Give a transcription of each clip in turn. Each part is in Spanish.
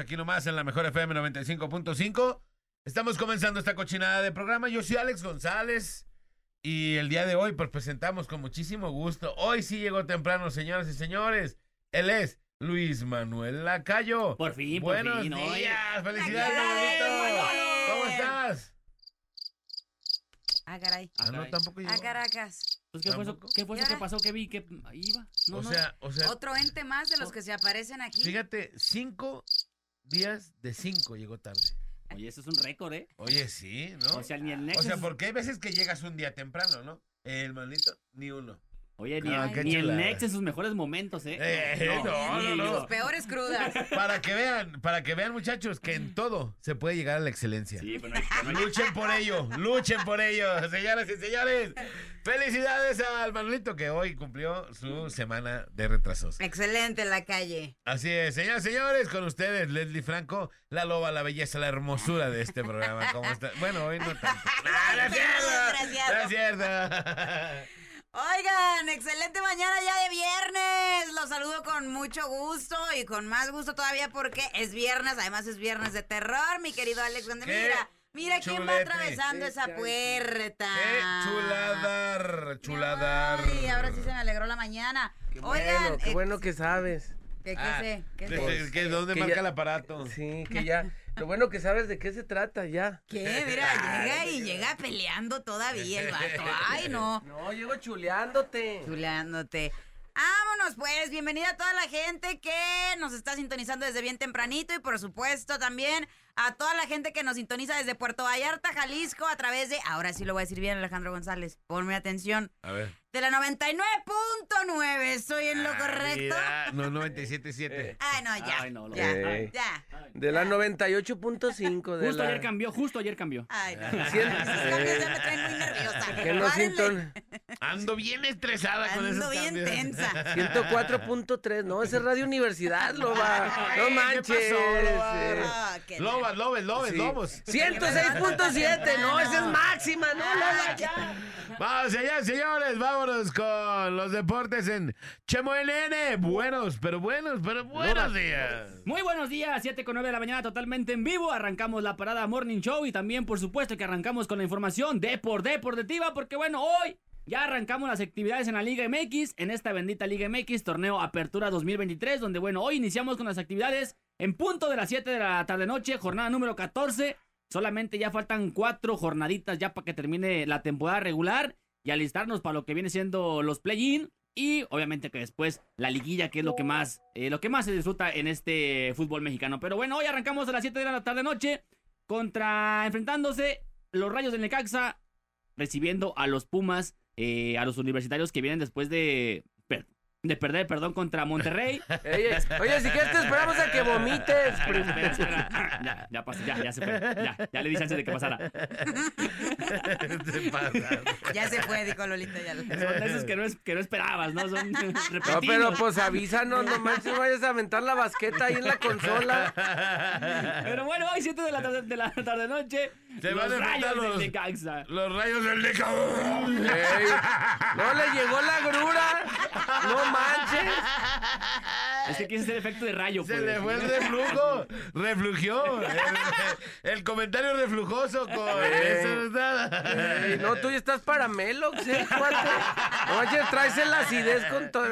aquí nomás en la mejor FM 95.5. Estamos comenzando esta cochinada de programa. Yo soy Alex González y el día de hoy pues presentamos con muchísimo gusto. Hoy sí llegó temprano, señoras y señores. Él es Luis Manuel Lacayo. Por fin, por Buenos fin, oye. días, felicidades. Manolito. ¿Cómo estás? Ah, caray. Ah, no, tampoco llegó. Ah, Caracas. Pues, ¿qué fue, eso. ¿Qué fue eso ¿Y que pasó que vi que iba? No, o no. sea, o sea, Otro ente más de los que se aparecen aquí. fíjate, cinco días de cinco llegó tarde. Oye, eso es un récord, ¿eh? Oye, sí, ¿no? O sea, ni el O Nexus. sea, porque hay veces que llegas un día temprano, ¿no? El manito, ni uno. Oye, ni, Ah, el- ni el. Nex en sus mejores momentos, ¿eh? Eh, no, ni no, no. Los peores crudas. Para que vean, para que vean, muchachos, que en todo se puede llegar a la excelencia. Sí, pero no hay- no Luchen por ello, luchen por ello, señoras y señores. Felicidades al Manolito que hoy cumplió su semana de retrasos. Excelente la calle. Así es, señoras y señores, con ustedes, Leslie Franco, la loba, la belleza, la hermosura de este programa. ¿Cómo está? Bueno, hoy no tanto. ¡Ah, no es cierto! No es cierto. Oigan, excelente mañana ya de viernes. Los saludo con mucho gusto y con más gusto todavía porque es viernes. Además es viernes de terror, mi querido Alex. Donde Qué mira, mira quién va atravesando esa puerta. ¡Qué chuladar, chuladar! Ay, ahora sí se me alegró la mañana. Qué Oigan, bueno, qué bueno que sabes. ¿Qué, qué Ah, sé? ¿Qué sé? de- que ¿Dónde Que marca ya- el aparato? Sí, que ya. Lo bueno que sabes de qué se trata ya. ¿Qué? Mira, llega y llega peleando todavía el vato. Ay, no. No, llego chuleándote. Chuleándote. Vámonos pues, bienvenida a toda la gente que nos está sintonizando desde bien tempranito y por supuesto también a toda la gente que nos sintoniza desde Puerto Vallarta, Jalisco, a través de, ahora sí lo voy a decir bien Alejandro González, ponme atención, A ver. De la 99.9, ¿estoy en lo Ah, correcto? mira, No, 97.7. Ay, no, ya, Ay, no, lo- ya, Ey. ya. De la 98.5 de Justo la... ayer cambió, justo ayer cambió. Ay, no, Sí, esos cambios ya me traen muy nerviosa. Que no sinton... Ando bien estresada con esos Ando bien cambios. tensa. 104.3, no, ese es Radio Universidad, Loba. No ¿qué manches. pasó, Loba? eh. Ah, qué Lobas, lobes, lobes, Sí. lobos. 106.7, no, esa es máxima, no, Loba, ya. Vamos allá, señores. Vámonos con los deportes en Chemo NN. Buenos, pero buenos, pero buenos días. Muy buenos días, 7 con 9 de la mañana totalmente en vivo. Arrancamos la parada Morning Show y también, por supuesto, que arrancamos con la información de por deportiva, porque bueno, hoy ya arrancamos las actividades en la Liga MX, en esta bendita Liga MX, torneo Apertura 2023, donde bueno, hoy iniciamos con las actividades en punto de las 7 de la tarde-noche, jornada número 14. Solamente ya faltan cuatro jornaditas ya para que termine la temporada regular y alistarnos para lo que viene siendo los play-in. Y obviamente que después la liguilla, que es lo que más, eh, lo que más se disfruta en este fútbol mexicano. Pero bueno, hoy arrancamos a las 7 de la tarde noche contra enfrentándose los Rayos del Necaxa, recibiendo a los Pumas, eh, a los universitarios que vienen después de, de perder, perdón, contra Monterrey. Oye, oye, si quieres te esperamos a que vomites. Espera, espera, espera. Ya, ya pasó, ya, ya se fue. Ya, ya le dije antes de que pasara. Te pasas. Ya se fue, dijo Lolita. Ya lo... Son esos que no, es, que no esperabas, ¿no? Son No, repentinos. pero pues avísanos, no manches, vayas a aventar la basqueta ahí en la consola. Pero bueno, hoy 7 de la tarde, de la tarde noche. Se los van a rayos los- del Necaxa. Los rayos del Necaxa. No le llegó la grura. No manches. Es que quise hacer efecto de rayo. Se pues. le fue el reflujo. Reflugió. El, el comentario reflujoso con eso no es nada. Ey, no, tú ya estás para Melox, eh. No manches, traes el acidez con todo.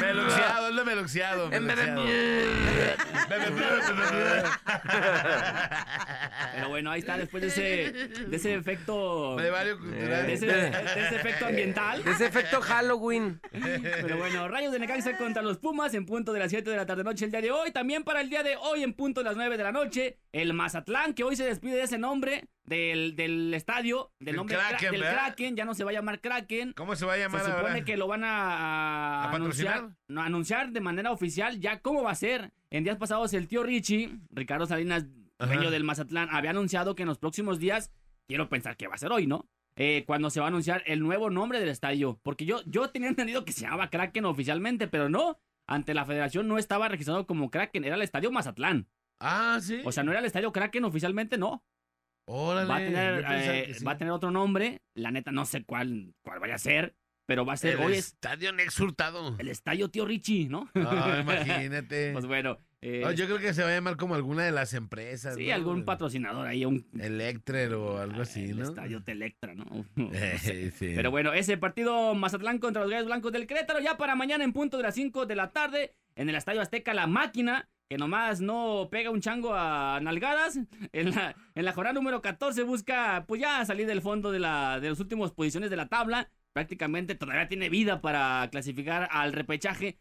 Meluxiado, es de meluxiado. En vez de- meluxiado. Pero bueno, ahí está, después de ese, de ese efecto. De varios. De ese, de ese efecto ambiental. Ese efecto Halloween. Pero bueno, Rayos de Necaxa contra los Pumas en punto de las 7 de la tarde noche el día de hoy. También para el día de hoy en punto de las 9 de la noche, el Mazatlán, que hoy se despide de ese nombre del, del estadio, del Del nombre Kra- Kraken, del ¿verdad? Kraken, ya no se va a llamar Kraken. ¿Cómo se va a Se llamar supone ahora? que lo van a, a ¿A anunciar, no, anunciar de manera oficial ya cómo va a ser. En días pasados el tío Richie, Ricardo Salinas, Ajá. dueño del Mazatlán, había anunciado que en los próximos días, quiero pensar que va a ser hoy, ¿no? Eh, cuando se va a anunciar el nuevo nombre del estadio. Porque yo, yo tenía entendido que se llamaba Kraken oficialmente, pero no. Ante la federación no estaba registrado como Kraken, era el estadio Mazatlán. Ah, sí. O sea, no era el estadio Kraken oficialmente, no. Órale. Va a tener, eh, sí. va a tener otro nombre. La neta, no sé cuál, cuál vaya a ser. Pero va a ser, El hoy es estadio Nex Hurtado. el estadio tío Richie, ¿no? Ah, imagínate. Pues bueno, eh, No, yo creo que se va a llamar como alguna de las empresas. sí, ¿no? algún patrocinador ahí, un Electrer o algo así, el ¿no? estadio Telectra, ¿no? No sé. Eh, sí. Pero bueno, ese partido Mazatlán contra los Gallos Blancos del Querétaro ya para mañana en punto de las 5 de la tarde en el Estadio Azteca La Máquina, que nomás no pega un chango a nalgadas. En la, en la jornada número 14 busca pues ya salir del fondo de, la, de las últimas posiciones de la tabla. Prácticamente todavía tiene vida para clasificar al repechaje.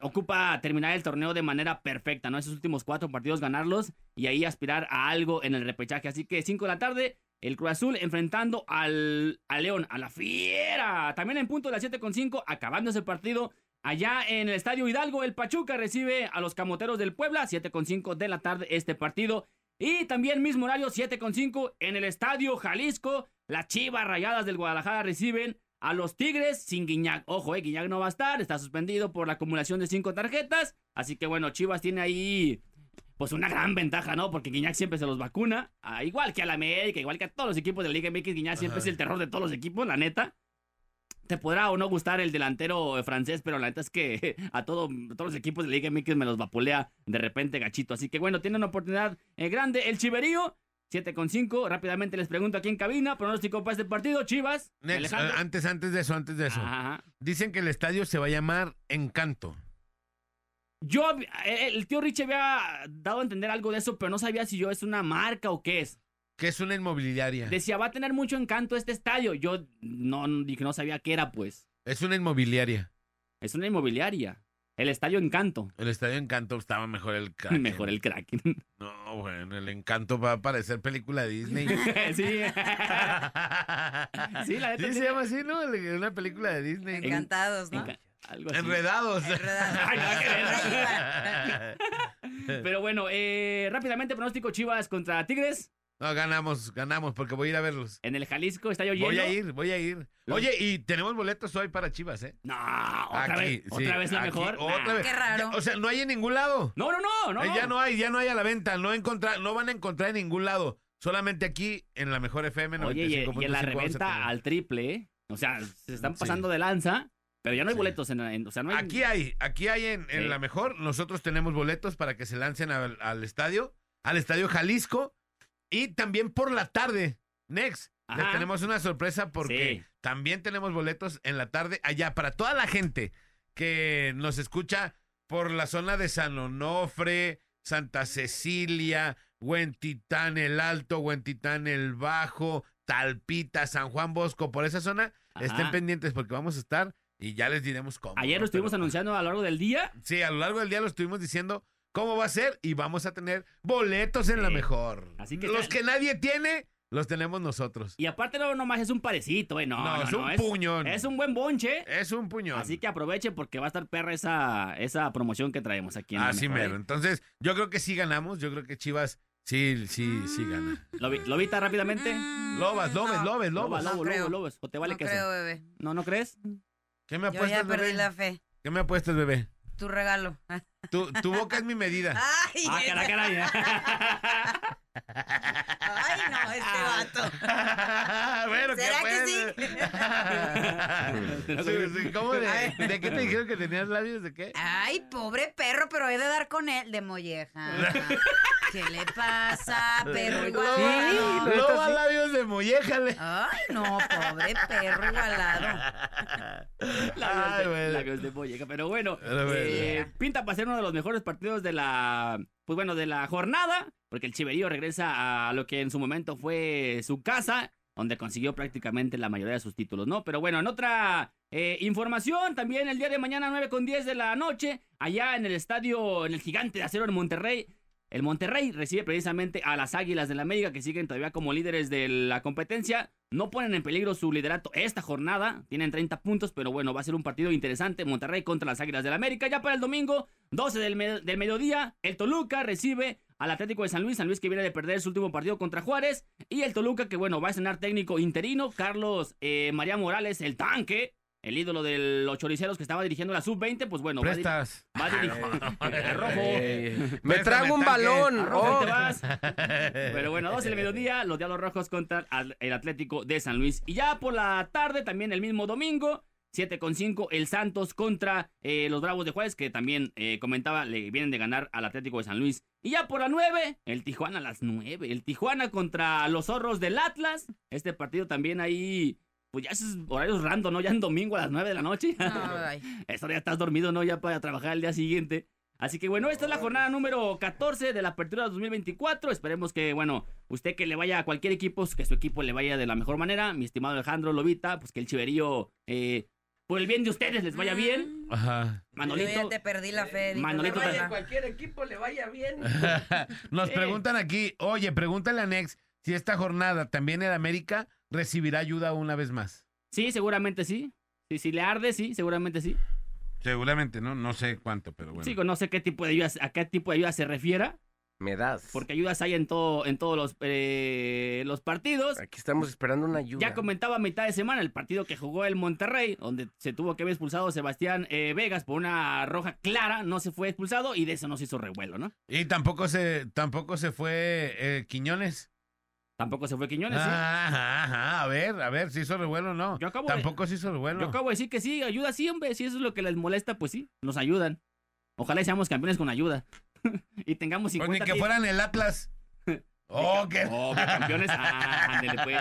Ocupa terminar el torneo de manera perfecta, ¿no? Esos últimos cuatro partidos ganarlos y ahí aspirar a algo en el repechaje. Así que 5 de la tarde, el Cruz Azul enfrentando al, al León, a la fiera. También en punto de las 7.5, acabando ese partido. Allá en el Estadio Hidalgo, el Pachuca recibe a los Camoteros del Puebla, 7.5 de la tarde este partido. Y también mismo horario, 7.5 en el Estadio Jalisco. Las Chivas Rayadas del Guadalajara reciben a los Tigres sin Guiñac. Ojo, eh, Guiñac no va a estar, está suspendido por la acumulación de cinco tarjetas. Así que bueno, Chivas tiene ahí pues una gran ventaja, ¿no? Porque Guiñac siempre se los vacuna. Igual que a la América, igual que a todos los equipos de la Liga MX, Guiñac siempre Ajá. es el terror de todos los equipos, la neta. Te podrá o no gustar el delantero eh, francés, pero la neta es que a, todo- a todos los equipos de la Liga MX me los vapulea de repente gachito. Así que bueno, tiene una oportunidad eh, grande. El Chiverío, 7 con 5. Rápidamente les pregunto aquí en cabina, pronóstico para este partido, Chivas. Next, eh, antes, antes de eso, antes de eso. Ajá. Dicen que el estadio se va a llamar Encanto. Yo, eh, el tío Rich había dado a entender algo de eso, pero no sabía si yo es una marca o qué es. Que es una inmobiliaria. Decía, va a tener mucho encanto este estadio. Yo no dije, no sabía qué era, pues. Es una inmobiliaria. Es una inmobiliaria. El estadio Encanto. El estadio Encanto estaba mejor el Kraken. Mejor el Kraken. No, bueno, el Encanto va a parecer película de Disney. sí. Sí, la neta Sí, se llama así, ¿no? Una película de Disney. Encantados, ¿no? Enca- Algo así. Enredados. Enredados. Pero bueno, eh, rápidamente pronóstico Chivas contra Tigres No, ganamos, ganamos, porque voy a ir a verlos. en el Jalisco, estadio lleno. Voy a ir, voy a ir. Oye, y tenemos boletos hoy para Chivas, ¿eh? No, otra Aquí, vez, sí, otra vez la aquí, mejor. Otra Nah. vez. Qué raro. Ya, o sea, no hay en ningún lado. No, no, no, no. Eh, Ya no hay, ya no hay a la venta. No, encontrar, no van a encontrar en ningún lado. Solamente aquí en la mejor FM Oye, y, y en la 95.5 vamos a reventa al triple, ¿eh? O sea, se están Sí. pasando de lanza, pero ya no hay Sí. boletos en, en- o sea, no hay Aquí hay, aquí hay en, en Sí. la mejor. Nosotros tenemos boletos para que se lancen al, al estadio, al estadio Jalisco. Y también por la tarde, Next. Les Ajá. tenemos una sorpresa porque Sí. también tenemos boletos en la tarde allá para toda la gente que nos escucha por la zona de San Onofre, Santa Cecilia, Huentitán el Alto, Huentitán el Bajo, Talpita, San Juan Bosco, por esa zona. Ajá. Estén pendientes porque vamos a estar y ya les diremos cómo. Ayer ¿no? lo estuvimos Pero- anunciando a lo largo del día. Sí, a lo largo del día lo estuvimos diciendo cómo va a ser y vamos a tener boletos en la mejor. Así que los que nadie tiene, los tenemos nosotros. Y aparte no nomás es un parecito, ¿eh? No, No, no, es no, un puñón. Es un buen bonche. Es un puñón. Así que aproveche porque va a estar perra esa, esa promoción que traemos aquí en Así mejor, mero. ¿eh? Entonces, yo creo que sí ganamos. Yo creo que Chivas sí, sí, sí gana. Lobi- Lobita rápidamente. Mm, Lobas, lobes, no. lobes, Lobo, lobos. No lobo, creo. lobo, lobos. O te vale no queso. creo, bebé. ¿No, no crees? ¿Qué me Yo apuestas, ya perdí bebé? la fe. ¿Qué me apuestas, bebé? Tu regalo. Tu, tu boca es mi medida. Ay, Ah, caray. Ay, no, este vato. bueno, ¿qué ¿Será que? Sí, sí, ¿Cómo de, de qué te dijeron que tenías labios de qué? Ay, pobre perro, pero he de dar con él de molleja. ¿Qué le pasa, perro igualado? Sí, Loba labios de molléjale. Ay, no, pobre perro igualado. Labios de, bueno. labios de molleja. Pero bueno, Pero bueno. eh, pinta para ser uno de los mejores partidos de la, pues bueno, de la jornada, porque el Chiverío regresa a lo que en su momento fue su casa, donde consiguió prácticamente la mayoría de sus títulos, ¿no? Pero bueno, en otra eh, información, también el día de mañana 9 con 10 de la noche, allá en el estadio, en el Gigante de Acero en Monterrey, el Monterrey recibe precisamente a las Águilas del la América que siguen todavía como líderes de la competencia. No ponen en peligro su liderato esta jornada. Tienen 30 puntos, pero bueno, va a ser un partido interesante. Monterrey contra las Águilas del la América. Ya para el domingo, 12 del, me- del mediodía, el Toluca recibe al Atlético de San Luis. San Luis que viene de perder su último partido contra Juárez. Y el Toluca que bueno, va a estrenar técnico interino. Carlos eh, María Morales, el tanque. El ídolo de los choriceros que estaba dirigiendo la sub-20, pues bueno, va a, dir- Prestas. va a dirigir. El rojo. Eh, me trago un balón. Arroja, Oh. te vas. Pero bueno, 12 del mediodía, los Diablos Rojos contra el Atlético de San Luis. Y ya por la tarde, también el mismo domingo, 7 con 5, el Santos contra eh, los Bravos de Juárez, que también eh, comentaba, le vienen de ganar al Atlético de San Luis. Y ya por la 9, el Tijuana a las 9. El Tijuana contra los Zorros del Atlas. Este partido también ahí, pues ya es horarios random, ¿no? Ya en domingo a las 9 de la noche. Ay. Esto ya estás dormido, ¿no? Ya para trabajar el día siguiente. Así que bueno, esta es la jornada número 14 de la apertura 2024. Esperemos que, bueno, usted que le vaya a cualquier equipo, que su equipo le vaya de la mejor manera. Mi estimado Alejandro Lobita, pues que el chiverío, eh, por el bien de ustedes, les vaya bien. Ajá. Yo ya Manolito, te perdí la fe. dijo, Manolito verdad. cualquier equipo le vaya bien. Nos preguntan aquí, oye, pregúntale a Nex si esta jornada también el América recibirá ayuda una vez más. sí, seguramente sí. Sí, si le arde, sí, seguramente sí. Seguramente, ¿no? No sé cuánto, pero bueno. Sí, no sé qué tipo de ayuda, a qué tipo de ayuda se refiera, Me das. porque ayudas hay en todo, en todos los, eh, los partidos. Aquí estamos esperando una ayuda. Ya comentaba a mitad de semana el partido que jugó el Monterrey, donde se tuvo que ver expulsado Sebastián eh, Vegas por una roja clara, no se fue expulsado y de eso no se hizo revuelo, ¿no? Y tampoco se, tampoco se fue eh, Quiñones. Tampoco se fue Quiñones, ¿sí? Ajá, ajá, a ver, a ver si hizo revuelo o no. Yo acabo de- tampoco se hizo revuelo. Yo acabo de decir que sí, ayuda sí, hombre, si eso es lo que les molesta, pues sí, nos ayudan. Ojalá y seamos campeones con ayuda. y tengamos Pues 50 ni que fueran el Atlas. Oh, qué. Oh, que campeones. Ah, ándele, pues.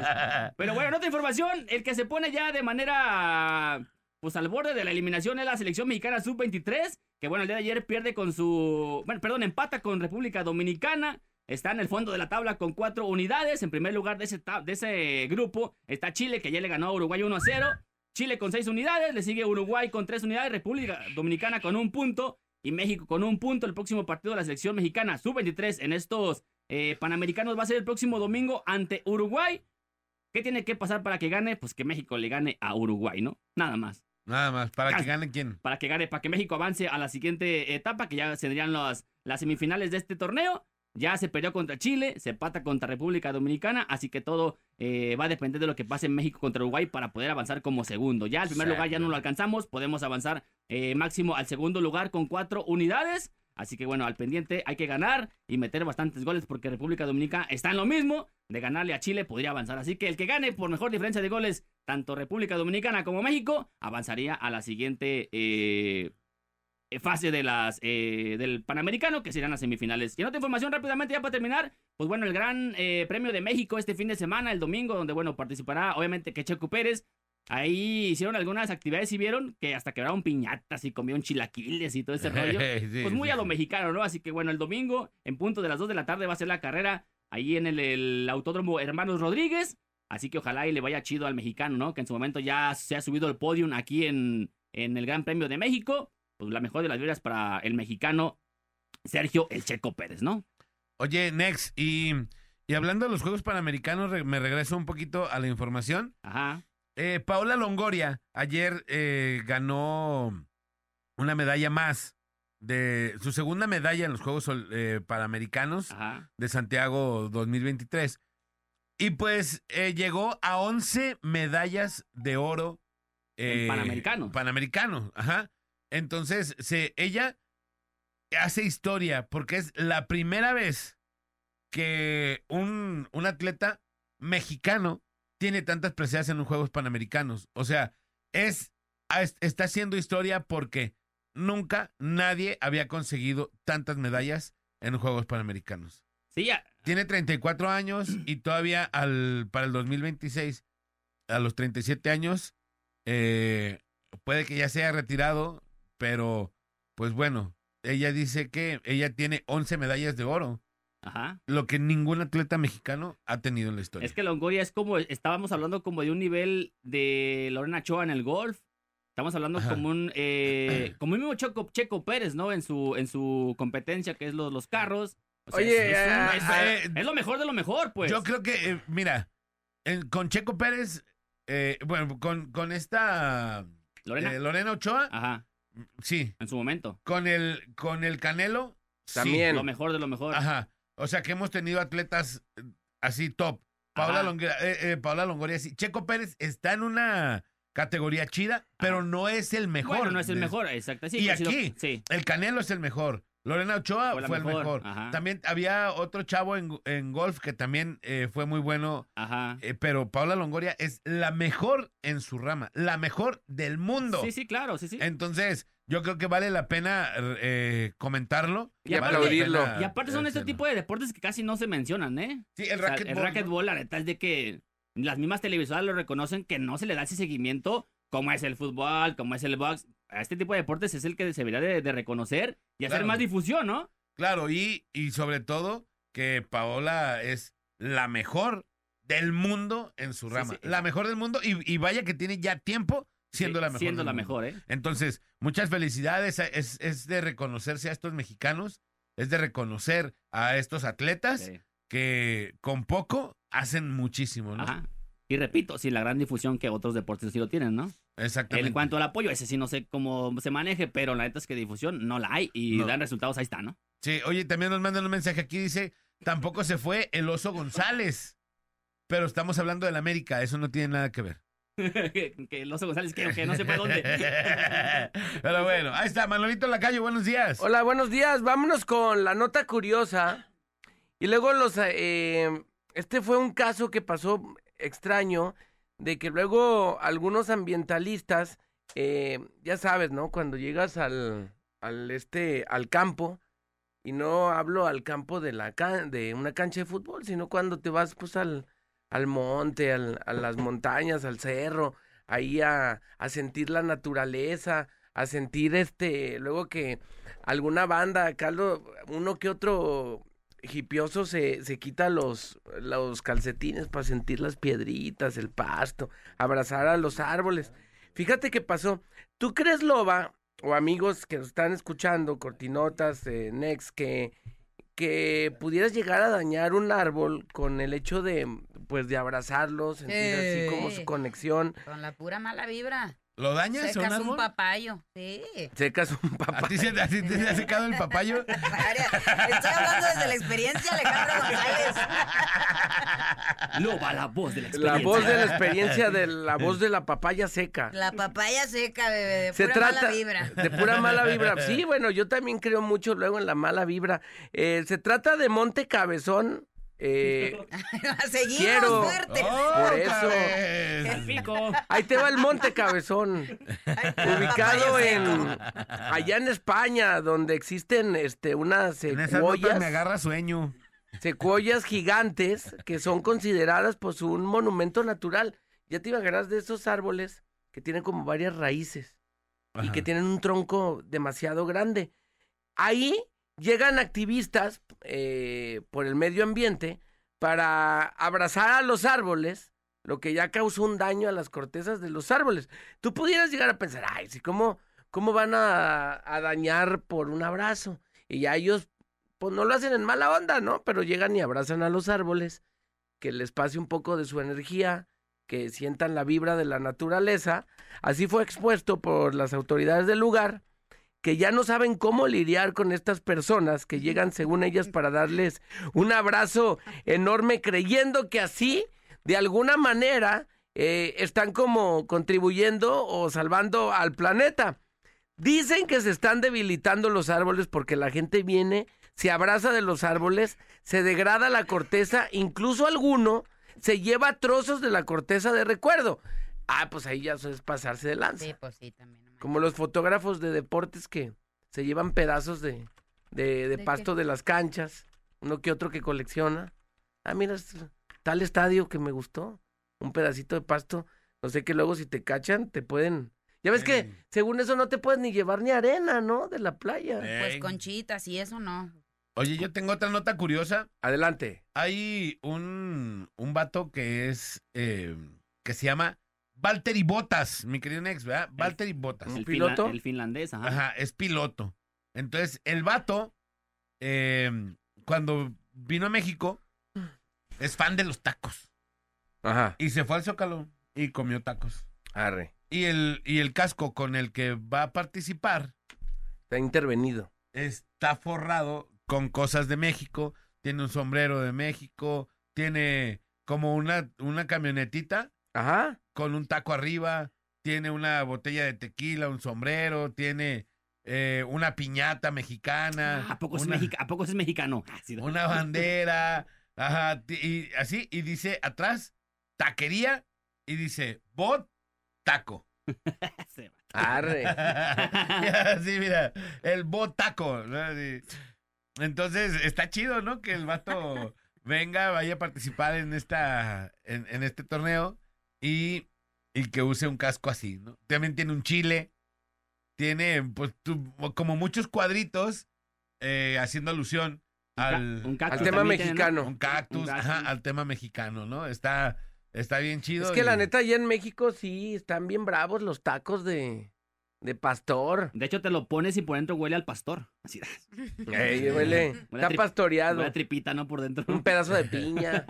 Pero bueno, en otra información, el que se pone ya de manera pues al borde de la eliminación es la selección mexicana sub-23, que bueno, el día de ayer pierde con su, bueno, perdón, empata con República Dominicana. Está en el fondo de la tabla con cuatro unidades. En primer lugar de ese, de ese grupo está Chile, que ya le ganó a Uruguay 1 a 0. Chile con seis unidades, le sigue Uruguay con tres unidades, República Dominicana con un punto y México con un punto. El próximo partido de la selección mexicana sub-23 en estos eh, Panamericanos va a ser el próximo domingo ante Uruguay. ¿Qué tiene que pasar para que gane? Pues que México le gane a Uruguay, ¿no? Nada más. Nada más, para que Casi. gane quién. Para que gane, para que México avance a la siguiente etapa, que ya serían las, las semifinales de este torneo. Ya se perdió contra Chile, se pata contra República Dominicana, así que todo eh, va a depender de lo que pase en México contra Uruguay para poder avanzar como segundo. Ya al primer lugar ya no lo alcanzamos, podemos avanzar eh, máximo al segundo lugar con cuatro unidades. Así que bueno, al pendiente hay que ganar y meter bastantes goles porque República Dominicana está en lo mismo. De ganarle a Chile podría avanzar. Así que el que gane por mejor diferencia de goles, tanto República Dominicana como México, avanzaría a la siguiente eh, fase de las eh, del Panamericano, que serán las semifinales. Y en otra información rápidamente ya para terminar, pues bueno, el Gran eh, Premio de México este fin de semana, el domingo, donde bueno, participará obviamente que Checo Pérez. Ahí hicieron algunas actividades y vieron que hasta quebraron piñatas y comieron chilaquiles y todo ese rollo. Sí, Pues muy sí, a lo mexicano, ¿no? Así que bueno, el domingo, en punto de las 2 de la tarde, va a ser la carrera ahí en el, el Autódromo Hermanos Rodríguez. Así que ojalá y le vaya chido al mexicano, ¿no? Que en su momento ya se ha subido al podium aquí en, en el Gran Premio de México. Pues la mejor de las vibras para el mexicano Sergio El Checo Pérez, ¿no? Oye, Nex, y, y hablando de los Juegos Panamericanos, re- me regreso un poquito a la información. Ajá. Eh, Paula Longoria ayer eh, ganó una medalla más de su segunda medalla en los Juegos eh, Panamericanos Ajá. de Santiago 2023. Y pues llegó a 11 medallas de oro. En Panamericanos. Panamericanos, ajá. Entonces, se, ella hace historia porque es la primera vez que un, un atleta mexicano tiene tantas preseas en los Juegos Panamericanos. O sea, es, está haciendo historia porque nunca nadie había conseguido tantas medallas en los Juegos Panamericanos. Sí, ya. Tiene 34 años y todavía al, para el 2026, a los 37 años, eh, puede que ya sea retirado, pero pues bueno, ella dice que ella tiene 11 medallas de oro, Ajá. lo que ningún atleta mexicano ha tenido en la historia. Es que Longoria es como, estábamos hablando como de un nivel de Lorena Choa en el golf. Estamos hablando Ajá. como un, eh, como el mismo Checo, Checo Pérez, ¿no? En su, en su competencia que es los, los carros. O sea, Oye, es, es un- ah, es- ah, es lo mejor de lo mejor, pues. Yo creo que, eh, mira, en- con Checo Pérez, eh, bueno, con, con esta Lorena. eh, Lorena Ochoa, Ajá, sí, en su momento. con el, con el Canelo, sí. También. Lo mejor de lo mejor. Ajá. O sea que hemos tenido atletas eh, así top. Paula, Ajá. Longoria, eh, eh, Paula Longoria, sí. Checo Pérez está en una categoría chida, pero Ajá. no es el mejor. Bueno, no es el de- mejor, exacto. Sí, Y aquí, Sí. El Canelo es el mejor. Lorena Ochoa Fue el mejor. También había otro chavo en, en golf que también eh, fue muy bueno, Ajá. eh, pero Paula Longoria es la mejor en su rama, la mejor del mundo. Sí, sí, claro, sí, sí. Entonces, yo creo que vale la pena eh, comentarlo. Y Vale la aplaudirlo. pena Y aparte son este tipo de deportes que casi no se mencionan, ¿eh? Sí, el O sea, racquetball. el racquetball, la neta es de que las mismas televisoras lo reconocen que no se le da ese seguimiento como es el fútbol, como es el box. A este tipo de deportes es el que se debería de, de reconocer y hacer más difusión, ¿no? Claro, y, y sobre todo que Paola es la mejor del mundo en su rama. sí, la mejor del mundo y, y vaya que tiene ya tiempo siendo Sí, la mejor. Siendo la mundo. mejor, ¿eh? Entonces, muchas felicidades. Es, es de reconocerse a estos mexicanos, es de reconocer a estos atletas que con poco hacen muchísimo, ¿no? Ajá. Y repito, sin la gran difusión que otros deportes sí lo tienen, ¿no? Exactamente. En cuanto al apoyo, ese sí no sé cómo se maneje, pero la neta es que difusión no la hay y No. dan resultados, ahí está, ¿no? Sí, oye, también nos mandan un mensaje aquí, dice, tampoco se fue el oso González. Pero estamos hablando del América, eso no tiene nada que ver. que, que el oso González que, que no sé para dónde. Pero bueno, ahí está, Manolito Lacayo, buenos días. Hola, buenos días. Vámonos con la nota curiosa. Y luego los... eh, este fue un caso que pasó extraño, de que luego algunos ambientalistas, eh, ya sabes, ¿no? Cuando llegas al, al, este, al campo, y no hablo al campo de, la can- de una cancha de fútbol, sino cuando te vas pues al, al monte, al- a las montañas, al cerro, ahí a, a sentir la naturaleza, a sentir este, luego que alguna banda, lo- uno que otro hipioso se, se quita los, los calcetines para sentir las piedritas, el pasto, abrazar a los árboles. Fíjate qué pasó. ¿Tú crees, Loba, o amigos que nos están escuchando, cortinotas, eh, Next, que, que pudieras llegar a dañar un árbol con el hecho de, pues, de abrazarlo, sentir así como su Sí. conexión? Con la pura mala vibra. ¿Lo dañas un Secas un árbol? papayo. Sí. Secas un ¿A papá. ti se, a ti te ha secado el papayo? Estoy hablando desde la experiencia, Alejandro González. No va la voz de la La experiencia. voz de la experiencia, de la voz de la papaya seca. La papaya seca, bebé, de Se pura trata mala vibra. de pura mala vibra. Sí, bueno, yo también creo mucho luego en la mala vibra. Eh, se trata de Monte Cabezón. Eh, Seguimos Quiero- fuertes. ¡Oh, Por eso. ahí te va el Monte Cabezón, ubicado en allá en España, donde existen este unas En secuoyas, me agarra sueño. secuoyas gigantes que son consideradas pues un monumento natural. Ya te imaginas de esos árboles que tienen como varias raíces. y que tienen un tronco demasiado grande. Ahí llegan activistas eh, por el medio ambiente para abrazar a los árboles, lo que ya causó un daño a las cortezas de los árboles. Tú pudieras llegar a pensar, ay, sí, ¿cómo, cómo van a, a dañar por un abrazo? Y ya ellos, pues no lo hacen en mala onda, ¿no? Pero llegan y abrazan a los árboles, que les pase un poco de su energía, que sientan la vibra de la naturaleza. Así fue expuesto por las autoridades del lugar, que ya no saben cómo lidiar con estas personas que llegan, según ellas, para darles un abrazo enorme, creyendo que así, de alguna manera, eh, están como contribuyendo o salvando al planeta. Dicen que se están debilitando los árboles porque la gente viene, se abraza de los árboles, se degrada la corteza, incluso alguno se lleva trozos de la corteza de recuerdo. Ah, pues ahí ya eso es pasarse de lanza. Sí, pues sí, también. Como los fotógrafos de deportes que se llevan pedazos de, de, pasto de las canchas, uno que otro que colecciona. Ah, mira, tal estadio que me gustó, un pedacito de pasto, no sé que luego si te cachan te pueden... Ya ves que Ey. según eso no te puedes ni llevar ni arena, ¿no? De la playa. Pues Ey. conchitas y eso no. Oye, yo tengo otra nota curiosa. Adelante. Hay un, un vato que es, eh, que se llama Valtteri Bottas, mi querido Nex, ¿verdad? Valtteri Bottas. ¿Un El, piloto? finla- el finlandés, ajá. Ajá, es piloto. Entonces, el vato, eh, cuando vino a México, es fan de los tacos. Ajá. Y se fue al Zócalo y comió tacos. Arre. Y el, y el casco con el que va a participar Está intervenido. está forrado con cosas de México. Tiene un sombrero de México. Tiene como una, una camionetita Ajá. con un taco arriba. Tiene una botella de tequila, un sombrero. Tiene eh, una piñata mexicana. ¿A poco, es una, ¿A poco es mexicano? Ah, sí, una bandera. Ajá. Y así. Y dice atrás, taquería. Y dice, bot, taco. se va. Arre. sí, mira, el botaco. ¿no? Entonces, está chido, ¿no? Que el vato venga, vaya a participar en esta, en, en este torneo y, y que use un casco así, ¿no? También tiene un chile, tiene, pues, tu- como muchos cuadritos eh, haciendo alusión Un ca- al, un cactus al tema también tiene, ¿no? mexicano. un cactus, Un cactus. ajá, al tema mexicano, ¿no? Está, está bien chido. Es que la neta, allá en México sí están bien bravos los tacos de, de pastor. De hecho, te lo pones y por dentro huele al pastor. Así, Ey, huele. Huele Está tri- pastoreado. huele a tripita, ¿no? Por dentro. Un pedazo de piña.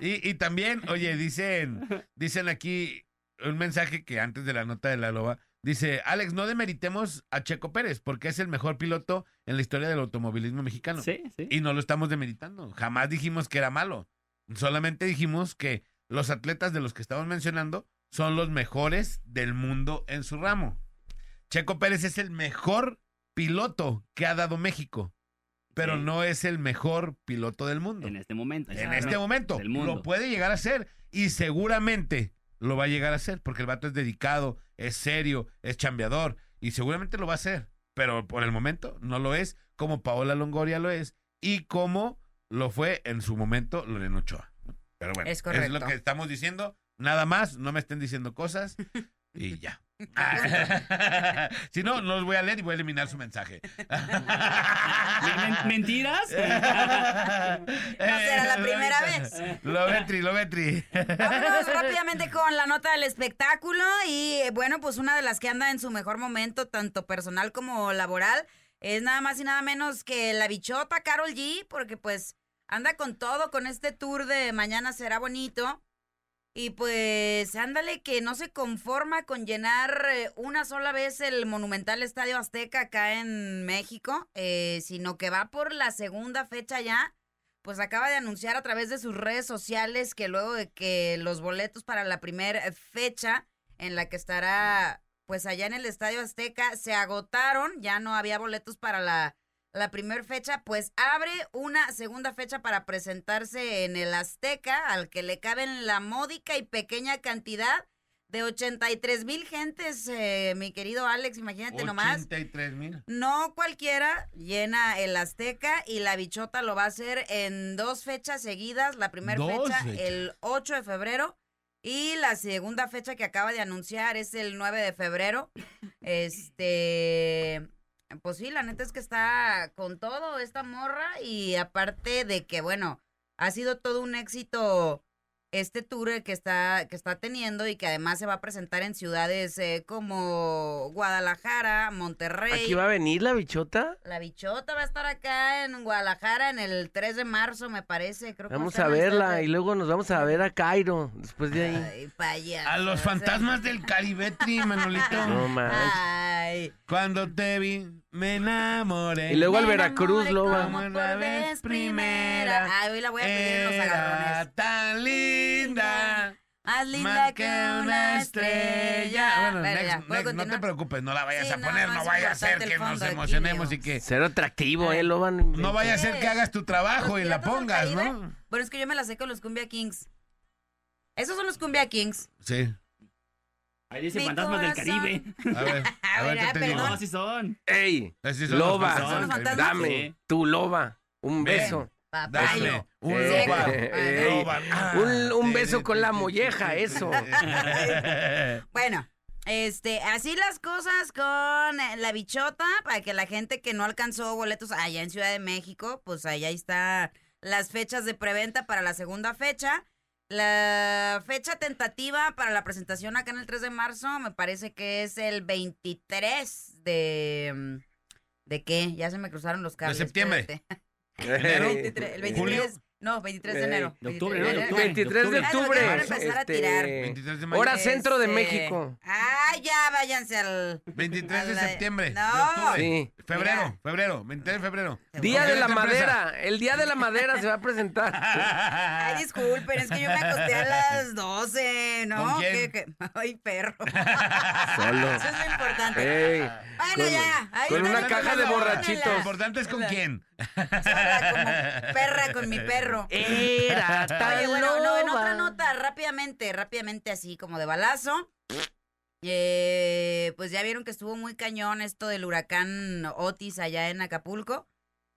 y, y también, oye, dicen, dicen aquí un mensaje que antes de la nota de la loba, dice, Alex, no demeritemos a Checo Pérez, porque es el mejor piloto en la historia del automovilismo mexicano. Sí, sí. Y no lo estamos demeritando. Jamás dijimos que era malo. Solamente dijimos que los atletas de los que estamos mencionando son los mejores del mundo en su ramo. Checo Pérez es el mejor piloto que ha dado México, pero Sí. no es el mejor piloto del mundo. En este momento. En este momento Del mundo. lo puede llegar a ser y seguramente lo va a llegar a hacer porque el vato es dedicado, es serio, es chambeador y seguramente lo va a hacer, pero por el momento no lo es como Paola Longoria lo es y como lo fue en su momento Lorena Ochoa. Pero bueno, Es es correcto. lo que estamos diciendo, nada más, no me estén diciendo cosas y ya. si no, no los voy a leer y voy a eliminar su mensaje. Men- men- ¿Mentiras? No será la primera vez. Lovetri, Lovetri. Vámonos rápidamente con la nota del espectáculo y eh, bueno, pues una de las que anda en su mejor momento, tanto personal como laboral, es nada más y nada menos que la bichota Carol G, porque pues anda con todo con este tour de Mañana será bonito. Y pues ándale que no se conforma con llenar eh, una sola vez el monumental Estadio Azteca acá en México, eh, sino que va por la segunda fecha ya pues acaba de anunciar a través de sus redes sociales que luego de que los boletos para la primera fecha en la que estará pues allá en el Estadio Azteca se agotaron, ya no había boletos para la, la primera fecha, pues abre una segunda fecha para presentarse en el Azteca, al que le caben la módica y pequeña cantidad de 83 mil gentes, eh, mi querido Alex, imagínate nomás. 83 mil. No cualquiera llena el Azteca y la bichota lo va a hacer en dos fechas seguidas. La primera fecha fechas. el 8 de febrero y la segunda fecha que acaba de anunciar es el 9 de febrero. Este, pues sí, la neta es que está con todo esta morra y aparte de que, bueno, ha sido todo un éxito este tour que está, que está teniendo y que además se va a presentar en ciudades eh, como Guadalajara, Monterrey. ¿Aquí va a venir la bichota? La bichota va a estar acá en Guadalajara en el 3 de marzo, me parece. Creo que va Vamos estar a verla y luego nos vamos a ver a Cairo después de ahí. Ay. A los fantasmas del Caribetri, Manolito. No manches. Ay. Cuando te vi, me enamoré. Y luego al Veracruz, Loba. como por vez primera. Ay, hoy la voy a pedir en los agarrones. Tan linda. Más linda Más que una estrella. Bueno, Bueno, next, ya, ¿puedo next, no te preocupes, no la vayas Sí, a poner, no no, vaya a ser que nos emocionemos y que... Cero atractivo, ¿eh? Lo van No vaya a ser que hagas tu trabajo ¿Los y la pongas? ¿no? Bueno, es que yo me la sé con los Cumbia Kings. Esos son los Cumbia Kings. Sí. Ahí dice Mi Fantasmas del. Caribe. A ver, a A ver qué te digo. No, así son. ey, Así son loba, dame, tu loba, un Ven. beso. Dame Papayo. un Eh, loba. eh, loba. Ah, un- un beso con la molleja, eso. Bueno, este, así las cosas con eh, la bichota, para que la gente que no alcanzó boletos allá en Ciudad de México, pues allá está las fechas de preventa para la segunda fecha. La fecha tentativa para la presentación acá en el 3 de marzo me parece que es el 23 de... mm, ¿De qué? Ya se me cruzaron los cables. septiembre. espérate. Enero. 23, el 23, ¿Julio? No, 23 de Eh, enero. de octubre, 23 ¿no? De octubre. 23 de octubre. van a empezar a tirar. 23 de mayo. Hora centro de Este, México. Ah, ya váyanse al... 23 de a la- septiembre. No. de octubre. Sí. Febrero, Mira. febrero, 23 de febrero. Día ¿Con de la madera. El día de la madera se va a presentar. Ay, disculpen, es que yo me acosté a las 12, ¿no? ¿Con quién? ¿Qué- qué? Ay, perro. Solo. Eso es lo importante. Ey, Bueno, con- ya. Ahí con está una la caja de información, borrachitos. Lo importante es con quién. sola, como perra con mi perro. Era tan Oye, bueno, no, en otra nota, rápidamente, rápidamente así, como de balazo. Eh, pues ya vieron que estuvo muy cañón esto del huracán Otis allá en Acapulco.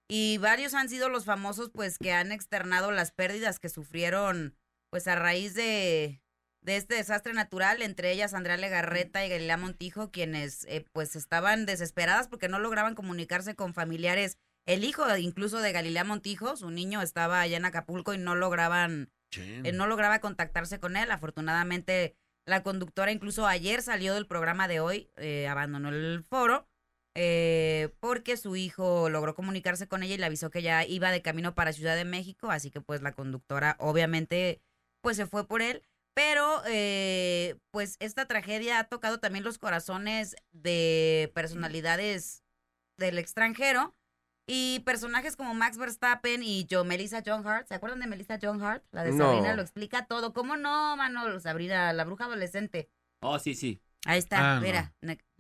Y varios han sido los famosos, pues, que han externado las pérdidas que sufrieron, pues, a raíz de, de este desastre natural, entre ellas Andrea Legarreta y Galilea Montijo, quienes, eh, pues, estaban desesperadas porque no lograban comunicarse con familiares. El hijo, incluso de Galilea Montijo, su niño estaba allá en Acapulco y no lograban eh, no lograba contactarse con él. Afortunadamente, la conductora incluso ayer salió del programa de hoy, eh, abandonó el foro, eh, porque su hijo logró comunicarse con ella y le avisó que ya iba de camino para Ciudad de México, así que pues la conductora obviamente pues se fue por él. Pero eh, pues esta tragedia ha tocado también los corazones de personalidades del extranjero. Y personajes como Max Verstappen y yo, Melissa John Hart. ¿Se acuerdan de Melissa John Hart? La de No. Sabrina lo explica todo. ¿Cómo no, mano? Sabrina, la bruja adolescente. Oh, sí, sí. Ahí está, Ah, mira.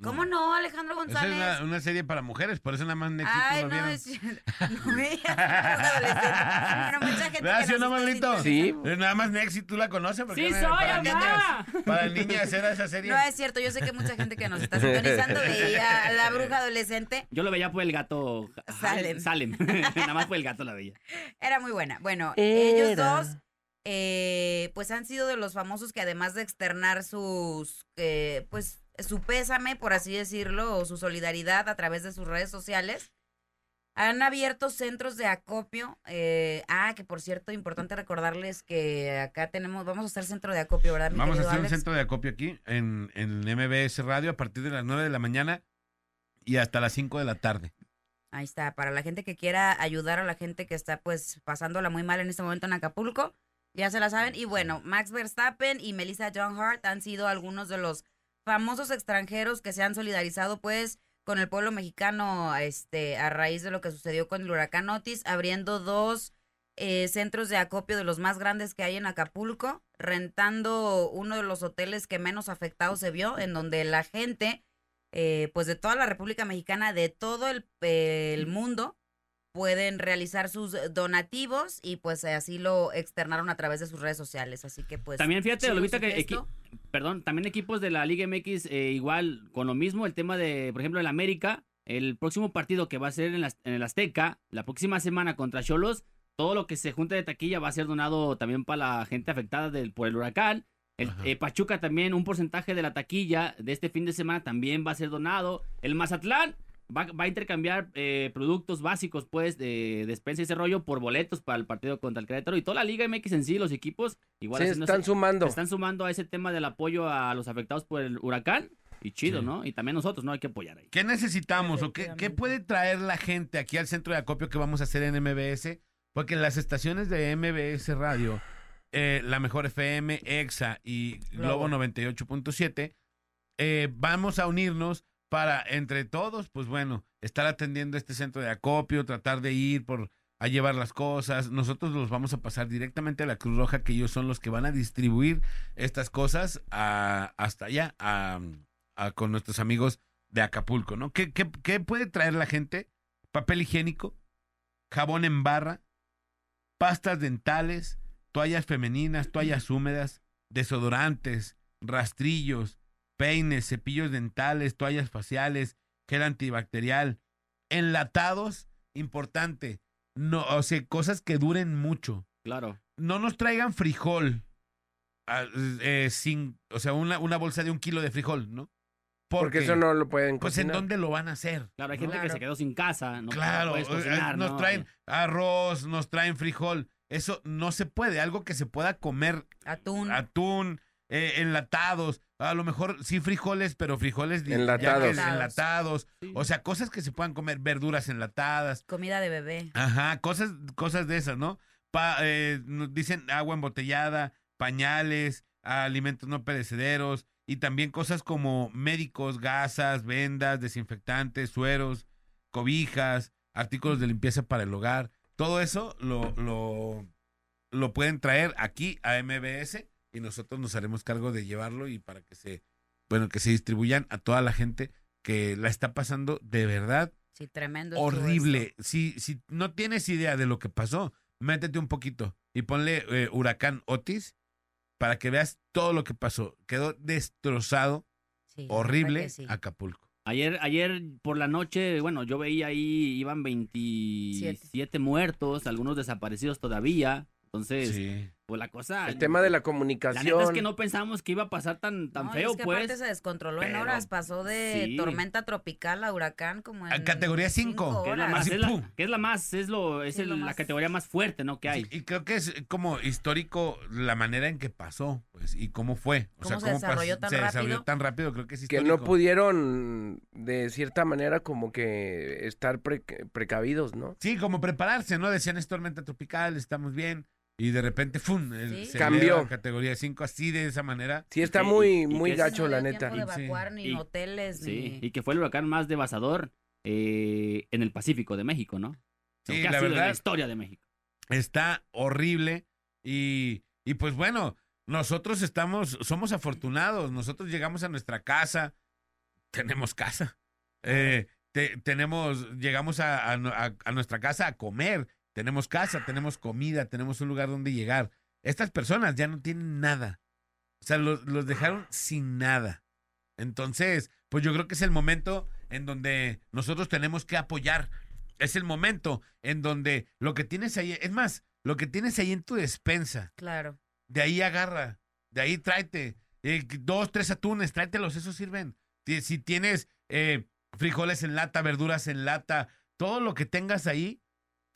¿Cómo no, Alejandro Esa es González? una, una serie para mujeres, por eso nada más Nexito Ay, lo no, vieron. es no me digas. Bueno, mucha gente ¿Verdad, que sí o nos no, Manolito? Sí. Eh, Nada más Nexi, tú la conoces. porque ¡Sí soy, para mamá! niñas. Para niñas era esa serie. No es cierto, yo sé que mucha gente que nos está sintonizando veía a la bruja adolescente. Yo lo veía por el gato. Salem. Salem. Nada más por el gato la veía. Era muy buena. Bueno, Era. ellos dos, eh, pues han sido de los famosos que además de externar sus, eh, pues su pésame, por así decirlo, o su solidaridad a través de sus redes sociales, han abierto centros de acopio. eh, ah, que por cierto, importante recordarles que acá tenemos, vamos a hacer centro de acopio, ¿verdad? mi Vamos a hacer un Alex? centro de acopio aquí en, en MBS Radio a partir de las 9 de la mañana y hasta las 5 de la tarde. Ahí está, para la gente que quiera ayudar a la gente que está pues pasándola muy mal en este momento en Acapulco, ya se la saben. Y bueno, Max Verstappen y Melissa John Hart han sido algunos de los famosos extranjeros que se han solidarizado pues con el pueblo mexicano este a raíz de lo que sucedió con el huracán Otis, abriendo dos eh, centros de acopio de los más grandes que hay en Acapulco, rentando uno de los hoteles que menos afectados se vio, en donde la gente eh, pues de toda la República Mexicana, de todo el, eh, el mundo, pueden realizar sus donativos y pues así lo externaron a través de sus redes sociales. Así que pues... También fíjate, su que equi- perdón, también equipos de la Liga MX eh, igual con lo mismo, el tema de, por ejemplo, el América, el próximo partido que va a ser en, la- en el Azteca, la próxima semana contra Cholos, todo lo que se junte de taquilla va a ser donado también para la gente afectada del, por el huracán. El, eh, Pachuca también, un porcentaje de la taquilla de este fin de semana también va a ser donado. El Mazatlán va, va a intercambiar eh, productos básicos, pues, de despensa y ese rollo por boletos para el partido contra el Querétaro. Y toda la Liga MX en sí, los equipos, igual Se haciendo están sumando. se están sumando a ese tema del apoyo a los afectados por el huracán. Y chido, Sí. ¿no? Y también nosotros, ¿no? Hay que apoyar ahí. ¿Qué necesitamos o qué, qué puede traer la gente aquí al centro de acopio que vamos a hacer en MBS? Porque en las estaciones de MBS Radio, eh, la mejor FM, EXA y Globo Globo. 98.7, eh, vamos a unirnos para, entre todos, pues bueno, estar atendiendo este centro de acopio, tratar de ir por a llevar las cosas. Nosotros los vamos a pasar directamente a la Cruz Roja, que ellos son los que van a distribuir estas cosas a- hasta allá, a- con nuestros amigos de Acapulco, ¿no? ¿Qué, qué, qué puede traer la gente? Papel higiénico, jabón en barra, pastas dentales, toallas femeninas, toallas húmedas, desodorantes, rastrillos, peines, cepillos dentales, toallas faciales, gel antibacterial, enlatados, importante, no, o sea, cosas que duren mucho. Claro. No nos traigan frijol, ah, eh, sin, o sea, una, una bolsa de un kilo de frijol, ¿no? Porque eso no lo pueden Pues en dónde lo van a hacer. Claro, hay gente que se quedó sin casa. No claro, eh, cocinar, nos ¿no? traen arroz, nos traen frijol. Eso no se puede. Algo que se pueda comer, Atún. atún, eh, enlatados. A lo mejor sí frijoles, pero frijoles di- ya que Enlatados. enlatados. Sí. O sea, cosas que se puedan comer, verduras enlatadas. Comida de bebé. Ajá, cosas, cosas de esas, ¿no? Pa- eh, nos dicen agua embotellada, pañales, alimentos no perecederos y también cosas como médicos, gasas, vendas, desinfectantes, sueros, cobijas, artículos de limpieza para el hogar. Todo eso lo, lo, lo pueden traer aquí a MBS y nosotros nos haremos cargo de llevarlo y para que se, bueno, que se distribuyan a toda la gente que la está pasando de verdad Sí, tremendo. horrible. Si, si no tienes idea de lo que pasó, métete un poquito y ponle eh, huracán Otis para que veas todo lo que pasó. Quedó destrozado. Sí, horrible sí. Acapulco. Ayer, ayer por la noche, bueno, yo veía ahí, iban 27 muertos, algunos desaparecidos todavía. Entonces, Sí. Pues la cosa. El tema de la La comunicación. neta es que no pensábamos que iba a pasar tan, tan No, feo, es que pues. aparte se descontroló en pero- horas, pasó de sí. tormenta tropical a huracán como en categoría cinco. Que la la, que es la más, es lo, es Sí, el- lo la más- categoría más fuerte, ¿no? Que hay. Sí, y creo que es como histórico la manera en que pasó, pues, y cómo fue. O sea, ¿Cómo se desarrolló pasó- tan se desarrolló rápido? tan rápido, creo que es que histórico. no pudieron, de cierta manera, como que estar pre- precavidos, ¿no? Sí, como prepararse, ¿no? Decían es tormenta tropical, estamos bien. Y de repente, ¡fum! el- Sí. se Cambió. categoría 5, así de esa manera. Sí, está muy, y- y muy es- gacho, No la neta. Sí. evacuar ni Y- hoteles Sí, ni y que fue el huracán más devastador eh, en el Pacífico de México, ¿no? Sí, la sido historia de México. está horrible y, y pues bueno, nosotros estamos, somos afortunados, nosotros llegamos a nuestra casa, tenemos casa, Eh, te- tenemos, llegamos a, a nu- a- a nuestra casa a comer, tenemos casa, tenemos comida, tenemos un lugar donde llegar. Estas personas ya no tienen nada, o sea, los, los dejaron sin nada. Entonces, pues yo creo que es el momento en donde nosotros tenemos que apoyar. Es el momento en donde lo que tienes ahí, es más, lo que tienes ahí en tu despensa, Claro. de ahí agarra, de ahí tráete. Eh, dos, tres atunes, tráetelos, esos sirven. Si, si tienes eh, frijoles en lata, verduras en lata, todo lo que tengas ahí,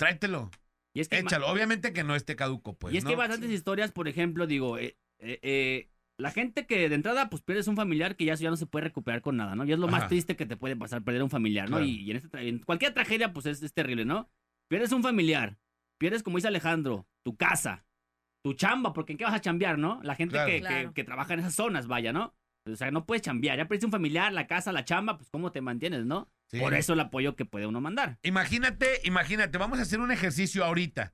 tráetelo, Y es que échalo. Obviamente que no esté caduco, pues. y es que hay bastantes historias, por ejemplo, digo, eh, eh, eh, la gente que de entrada, pues pierdes un familiar que ya, ya no se puede recuperar con nada, ¿no? Y es lo más triste que te puede pasar, perder un familiar, ¿no? Claro. Y, y en, en cualquier tragedia, pues es, es terrible, ¿no? Pierdes un familiar, pierdes, como dice Alejandro, tu casa, tu chamba, porque ¿en qué vas a chambear, no? La gente Claro. que, Claro. que- que trabaja en esas zonas, vaya, ¿no? O sea, no puedes chambear, ya perdiste un familiar, la casa, la chamba, pues ¿cómo te mantienes, no? Sí. Por eso el apoyo que puede uno mandar. Imagínate, imagínate, vamos a hacer un ejercicio ahorita.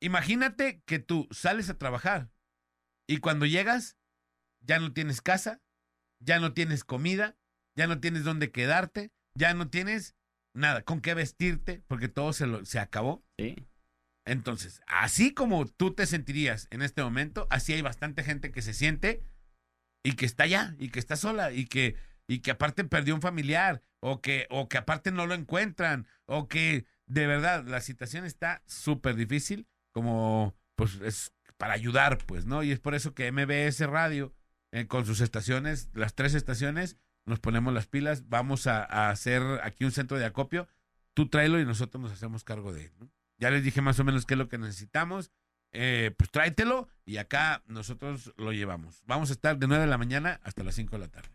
Imagínate que tú sales a trabajar y cuando llegas ya no tienes casa, ya no tienes comida, ya no tienes dónde quedarte, ya no tienes nada con qué vestirte porque todo se, lo- se acabó. Sí. Entonces, así como tú te sentirías en este momento, así hay bastante gente que se siente y que está allá y que está sola y que y que aparte perdió un familiar o que o que aparte no lo encuentran o que de verdad la situación está súper difícil como pues es para ayudar pues no y es por eso que MBS Radio eh, con sus estaciones las tres estaciones nos ponemos las pilas vamos a, hacer aquí un centro de acopio tú tráelo y nosotros nos hacemos cargo de él ¿no? ya les dije más o menos qué es lo que necesitamos eh, pues tráetelo y acá nosotros lo llevamos. Vamos a estar de 9 de la mañana hasta las 5 de la tarde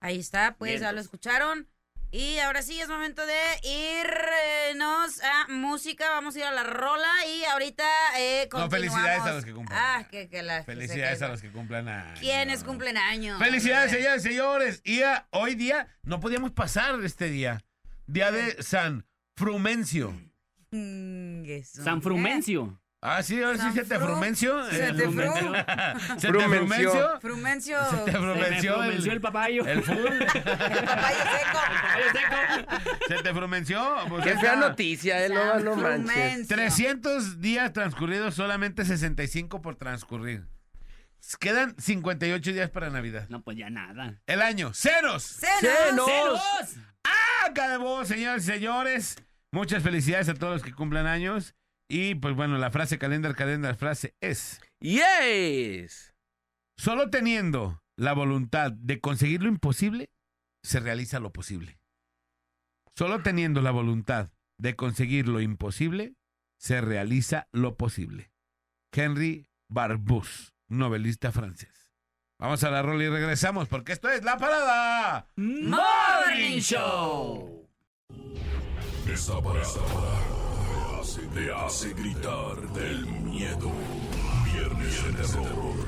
Ahí está, pues Bien, ya lo escucharon. Y ahora sí es momento de irnos a música. Vamos a ir a la rola y ahorita eh, No, felicidades a los que cumplen. Ah, que, que la, Felicidades a los que cumplan años. ¿Quiénes cumplen años? Felicidades, señores, señores. Y a- hoy día no podíamos pasar este día. Día de San Frumencio. San Frumencio. Ah, sí, ahora sí se te Fru- frumencio. se el- te fru- ¿Se te Frumenció. frumencio? Frumencio. Se te frumenció frumenció el, el, papayo. el full. Papayo seco. Papayo seco. ¿Se te frumenció? Pues Qué fea noticia, eh, no, no manches. Frumencio. 300 días transcurridos, solamente 65 por transcurrir. Quedan 58 días para Navidad. No, pues ya nada. El año, ceros. Cenos. ¡Ceros! Acabó, señores y señores. Muchas felicidades a todos los que cumplan años. Y pues bueno, la frase calendar, calendar, frase es: Yes. Solo teniendo la voluntad de conseguir lo imposible, se realiza lo posible. Solo teniendo la voluntad de conseguir lo imposible, se realiza lo posible. Henry Barbus, novelista francés. Vamos a la rola y regresamos porque esto es La Parada. Morning Show. Esta parada te hace, gritar del miedo. Viernes de terror.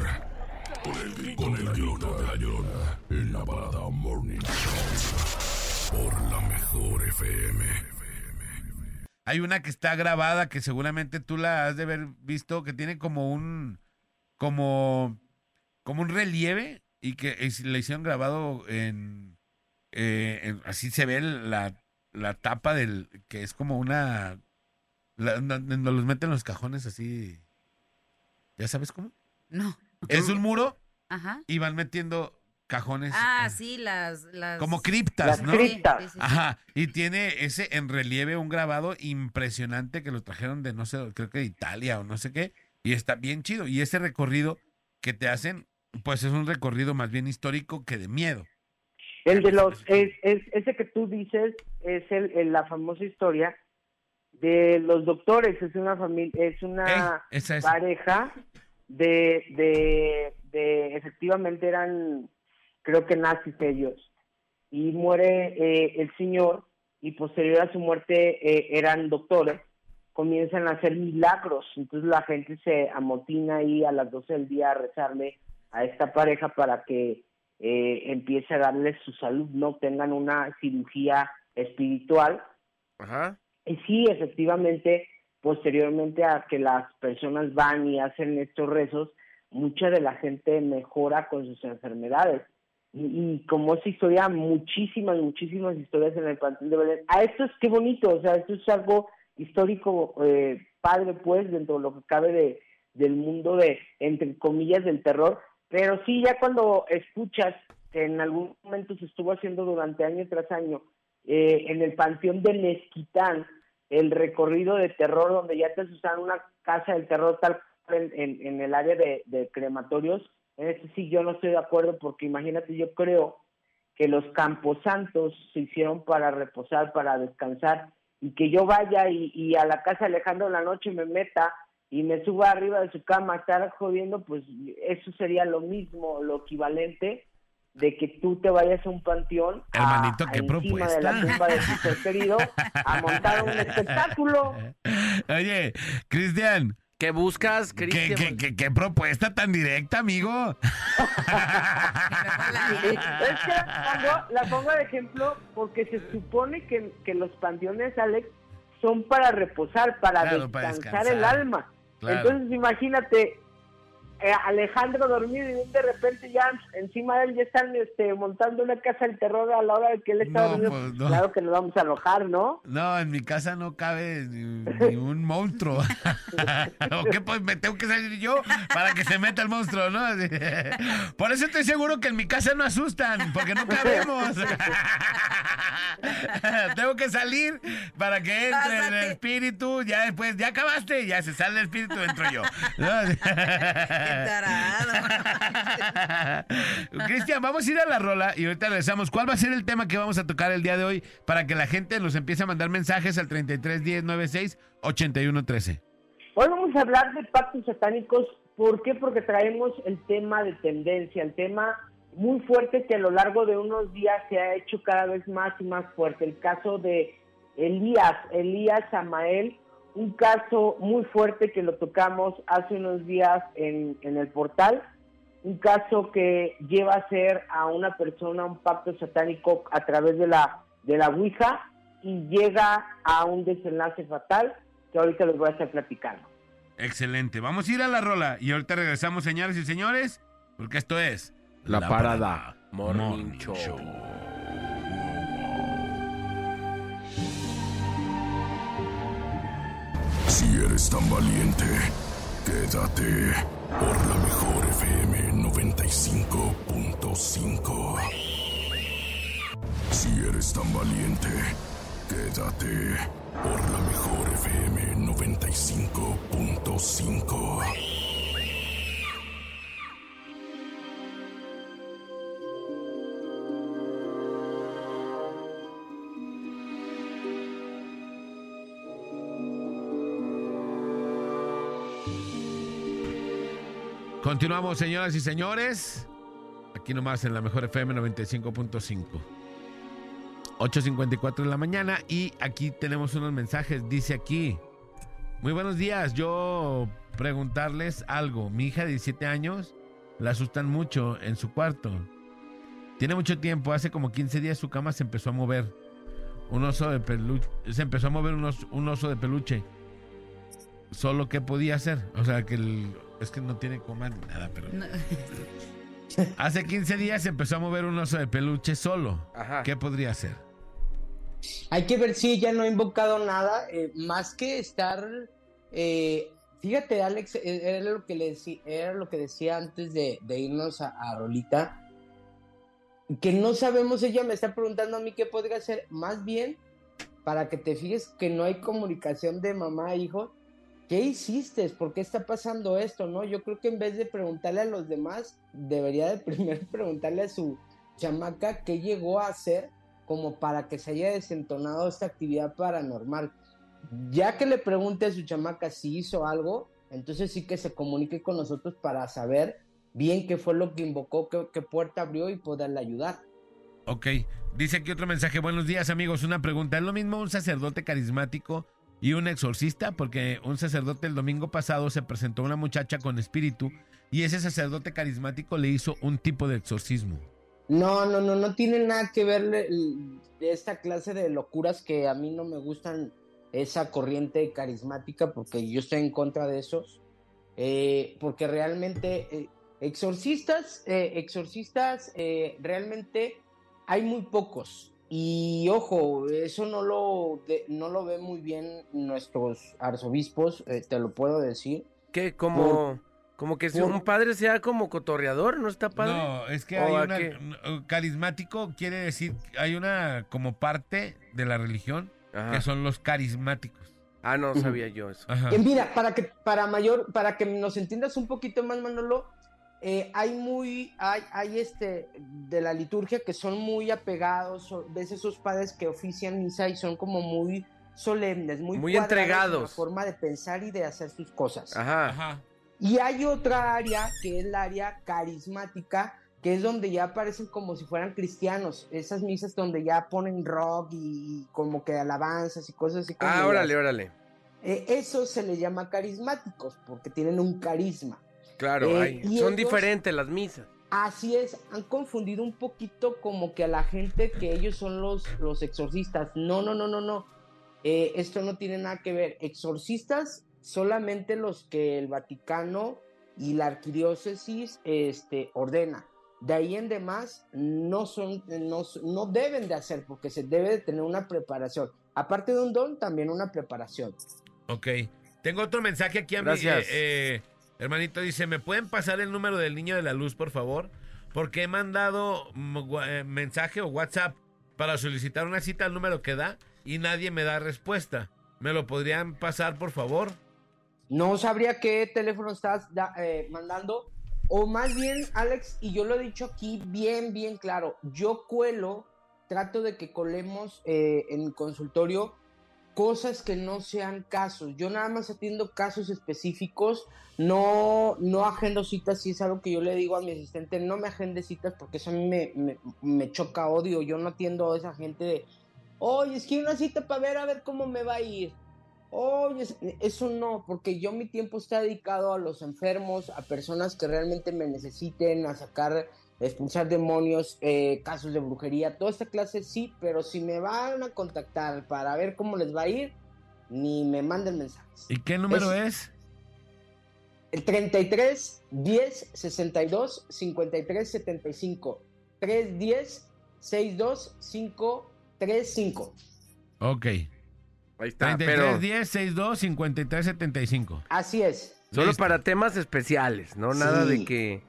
Con el grito, con el grito de la llorona. En la parada Morning Show. Por la mejor FM. Hay una que está grabada que seguramente tú la has de haber visto que tiene como un como como un relieve y que es- hicieron grabado en, eh, en- así se ve la, la tapa del que es como una la- no- donde los meten los cajones así ya sabes cómo No. es un muro Ajá. y van metiendo cajones Ah, eh, sí, las. las... como criptas Las no criptas. sí, sí, sí. Ajá, y tiene ese en relieve un grabado impresionante que lo trajeron de no sé, creo que de Italia o no sé qué, y está bien chido. Y ese recorrido que te hacen, pues es un recorrido más bien histórico que de miedo. El de los, es, es- ese que tú dices es el, el- la famosa historia de los doctores. Es una familia, es una Eh, esa es. pareja de, de, de, efectivamente eran, creo que nazis ellos. Y muere eh, el señor y posterior a su muerte eh, eran doctores. Comienzan a hacer milagros. Entonces la gente se amotina ahí a las 12 del día a rezarle a esta pareja para que eh, empiece a darles su salud, no tengan una cirugía espiritual. Ajá. Y sí, efectivamente, posteriormente a que las personas van y hacen estos rezos, mucha de la gente mejora con sus enfermedades. Y, y como esa historia, muchísimas, muchísimas historias en el plantel de Belén. A esto es qué bonito, o sea, esto es algo histórico, eh, padre, pues, dentro de lo que cabe de, del mundo de, entre comillas, del terror. Pero sí, ya cuando escuchas que en algún momento se estuvo haciendo durante año tras año, eh, en el panteón de Mezquitán, el recorrido de terror donde ya te usan una casa del terror tal en, en, el área de, crematorios, en este sí yo no estoy de acuerdo porque imagínate, yo creo que los camposantos se hicieron para reposar, para descansar, y que yo vaya y, y a la casa de Alejandro en la noche me meta y me suba arriba de su cama a estar jodiendo, pues eso sería lo mismo, lo equivalente de que tú te vayas a un panteón a- Hermanito, qué encima propuesta. de la tumba de tu ser querido a montar un espectáculo. Oye, Cristian, ¿Qué buscas, ¿qué, Cristian? qué, qué- qué propuesta tan directa, amigo? Es que la pongo, la pongo de ejemplo porque se supone que, que los panteones, Alex, son para reposar, para, Claro, para descansar, el alma. Claro. Entonces, imagínate, Alejandro dormido y de repente ya encima de él ya están este, montando una casa del terror a la hora de que él está No, dormido. pues, no. Claro que nos vamos a alojar, ¿no? No, en mi casa no cabe ni, ni un monstruo. ¿O qué? Pues me tengo que salir yo para que se meta el monstruo, ¿no? Por eso estoy seguro que en mi casa no asustan, porque no cabemos. tengo que salir para que entre el espíritu. Ya después, ya acabaste, ya se sale el espíritu, entro yo. ¿no? Tarado. Cristian, vamos a ir a la rola y ahorita regresamos. ¿Cuál va a ser el tema que vamos a tocar el día de hoy para que la gente nos empiece a mandar mensajes al 33 10 96 81 13? Hoy vamos a hablar de pactos satánicos. ¿Por qué? Porque traemos el tema de tendencia, el tema muy fuerte que a lo largo de unos días se ha hecho cada vez más y más fuerte. El caso de Elías, Elías Samael, un caso muy fuerte que lo tocamos hace unos días en, en el portal, un caso que lleva a hacer a una persona un pacto satánico a través de la, de la Ouija y llega a un desenlace fatal que ahorita les voy a estar platicando. Excelente. Vamos a ir a la rola y ahorita regresamos, señores y señores, porque esto es La Parada Morning Show. Si eres tan valiente, quédate por la mejor FM 95.5. Si eres tan valiente, quédate por la mejor FM 95.5. Continuamos, señoras y señores. Aquí nomás en la mejor FM 95.5. 8.54 de la mañana y aquí tenemos unos mensajes. Dice aquí, muy buenos días, yo preguntarles algo. Mi hija de 17 años la asustan mucho en su cuarto. Tiene mucho tiempo, hace como 15 días su cama se empezó a mover. Un oso de peluche, se empezó a mover un oso, de peluche. Solo que podía hacer, o sea que el, es que no tiene coma ni nada, pero... No. Hace 15 días se empezó a mover un oso de peluche solo. Ajá. ¿Qué podría hacer? Hay que ver si ella no ha invocado nada, eh, más que estar... eh, fíjate, Alex, eh, era lo que, le decí- era lo que decía antes de, de irnos a, a Rolita, que no sabemos, ella me está preguntando a mí qué podría hacer, más bien para que te fijes que no hay comunicación de mamá a hijo. ¿Qué hiciste? ¿Por qué está pasando esto? No, yo creo que en vez de preguntarle a los demás, debería de primero preguntarle a su chamaca qué llegó a hacer como para que se haya desentonado esta actividad paranormal. Ya que le pregunte a su chamaca si hizo algo, entonces sí que se comunique con nosotros para saber bien qué fue lo que invocó, qué, qué puerta abrió y poderle ayudar. Ok, dice aquí otro mensaje. Buenos días amigos, una pregunta. ¿Es lo mismo un sacerdote carismático y un exorcista? Porque un sacerdote el domingo pasado se presentó a una muchacha con espíritu y ese sacerdote carismático le hizo un tipo de exorcismo. No, no, no, no tiene nada que ver esta clase de locuras que a mí no me gustan esa corriente carismática porque yo estoy en contra de esos. Eh, porque realmente eh, exorcistas, eh, exorcistas, realmente hay muy pocos. Y ojo, eso no lo, de- no lo ven muy bien nuestros arzobispos, eh, te lo puedo decir. ¿Qué? Como, como que si por- un padre sea como cotorreador, ¿no está padre? No, es que ¿O hay una... qué? Carismático quiere decir, hay una como parte de la religión Ajá. que son los carismáticos. Ah, no sabía yo eso. Ajá. Mira, para que para mayor, para que nos entiendas un poquito más, Manolo, eh, hay muy, hay, hay este de la liturgia que son muy apegados, ves esos padres que ofician misa y son como muy solemnes, muy, Muy cuadrados en la entregados. forma de pensar y de hacer sus cosas. Ajá. Ajá. Y hay otra área que es la área carismática, que es donde ya aparecen como si fueran cristianos. Esas misas donde ya ponen rock y, como que alabanzas y cosas así. Ah, órale, órale. Eh, eso se les llama carismáticos porque tienen un carisma. Claro, Eh, hay- son ellos- diferentes las misas. Así es, han confundido un poquito como que a la gente que ellos son los, los exorcistas. No, no, no, no, no. Eh, esto no tiene nada que ver. Exorcistas solamente los que el Vaticano y la arquidiócesis este, ordena. De ahí en demás no son, no, no deben de hacer porque se debe de tener una preparación. Aparte de un don, también una preparación. Ok. Tengo otro mensaje aquí a mi Gracias. eh, eh, hermanito. Dice, ¿me pueden pasar el número del niño de la luz, por favor? Porque he mandado mm, eh, mensaje o WhatsApp para solicitar una cita al número que da y nadie me da respuesta. ¿Me lo podrían pasar, por favor? No sabría qué teléfono estás eh, mandando. O más bien, Alex, y yo lo he dicho aquí bien, bien claro, yo cuelo, trato de que colemos eh, en mi consultorio cosas que no sean casos. Yo nada más atiendo casos específicos, no, no agendo citas, si es algo que yo le digo a mi asistente, no me agende citas porque eso a mí me, me, choca odio. Yo no atiendo a esa gente de, oye, es que hay una cita para ver a ver cómo me va a ir. Oye, es- eso no, porque yo mi tiempo está dedicado a los enfermos, a personas que realmente me necesiten, a sacar, expulsar demonios, eh, casos de brujería, toda esta clase sí, pero si me van a contactar para ver cómo les va a ir, ni me manden mensajes. ¿Y qué número es? El 33 10 62 53 75. 310 62 535. Ok. Ahí está, 33 pero 10 62 53 75. Así es. solo Listo. para temas especiales, ¿no? Nada Sí. de que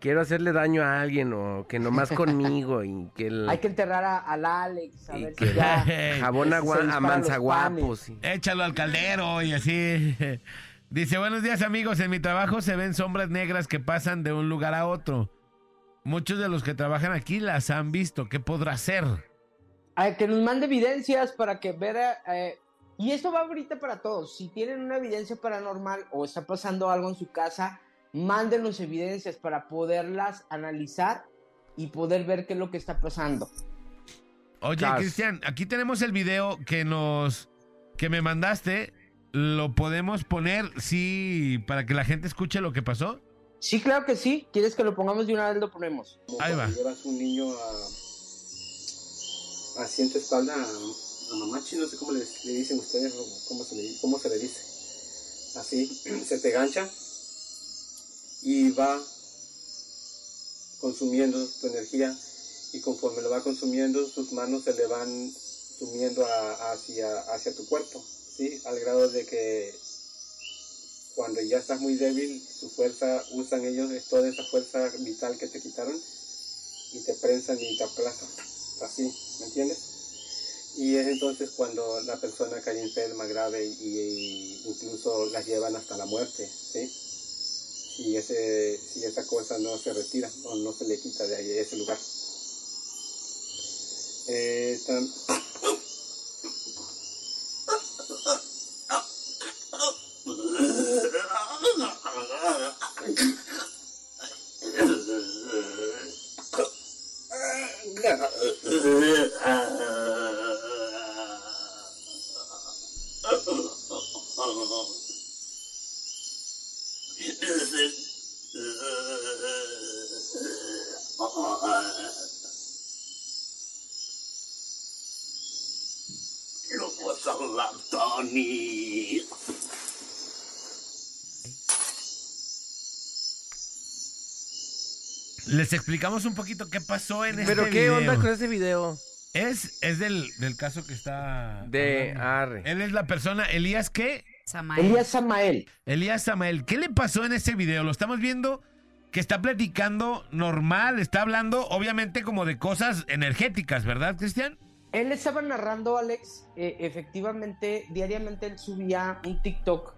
quiero hacerle daño a alguien o que nomás conmigo y que el... Hay que enterrar a- al Alex, a y ver que si ya. jabón a, a manzaguapos. Échalo al caldero y así. Dice, buenos días amigos, en mi trabajo se ven sombras negras que pasan de un lugar a otro. Muchos de los que trabajan aquí las han visto. ¿Qué podrá hacer? A que nos mande evidencias para que vea. eh, y esto va ahorita para todos. Si tienen una evidencia paranormal o está pasando algo en su casa, mándenos evidencias para poderlas analizar y poder ver qué es lo que está pasando. Oye. Cristian, aquí tenemos el video que nos que me mandaste. ¿Lo podemos poner, sí, para que la gente escuche lo que pasó? Sí, claro que sí. ¿Quieres que lo pongamos de una vez? Lo ponemos. Ahí va. Llevas un niño a, así en tu espalda a, a mamachi, no sé cómo le, le dicen ustedes, o cómo se, le, cómo se le dice. Así, se te gancha y va consumiendo tu energía y conforme lo va consumiendo, sus manos se le van sumiendo a- hacia, tu cuerpo, ¿sí? Al grado de que cuando ya estás muy débil, su fuerza, usan ellos toda esa fuerza vital que te quitaron y te prensan y te aplastan. Así, ¿me entiendes? Y es entonces cuando la persona cae enferma, grave y, y incluso las llevan hasta la muerte, ¿sí? Si, ese, si esa cosa no se retira o no se le quita de ahí, ese lugar. Eh, Lo vas a hablar, Les explicamos un poquito qué pasó en Pero este qué video. onda con ese video Es, es del, del caso que está... de. Arre. Él es la persona, Elías, ¿qué? Samael. Elías Samael. Elías Samael, ¿qué le pasó en ese video? Lo estamos viendo que está platicando normal, está hablando obviamente como de cosas energéticas, ¿verdad, Cristian? Él estaba narrando, Alex, eh, efectivamente, diariamente él subía un TikTok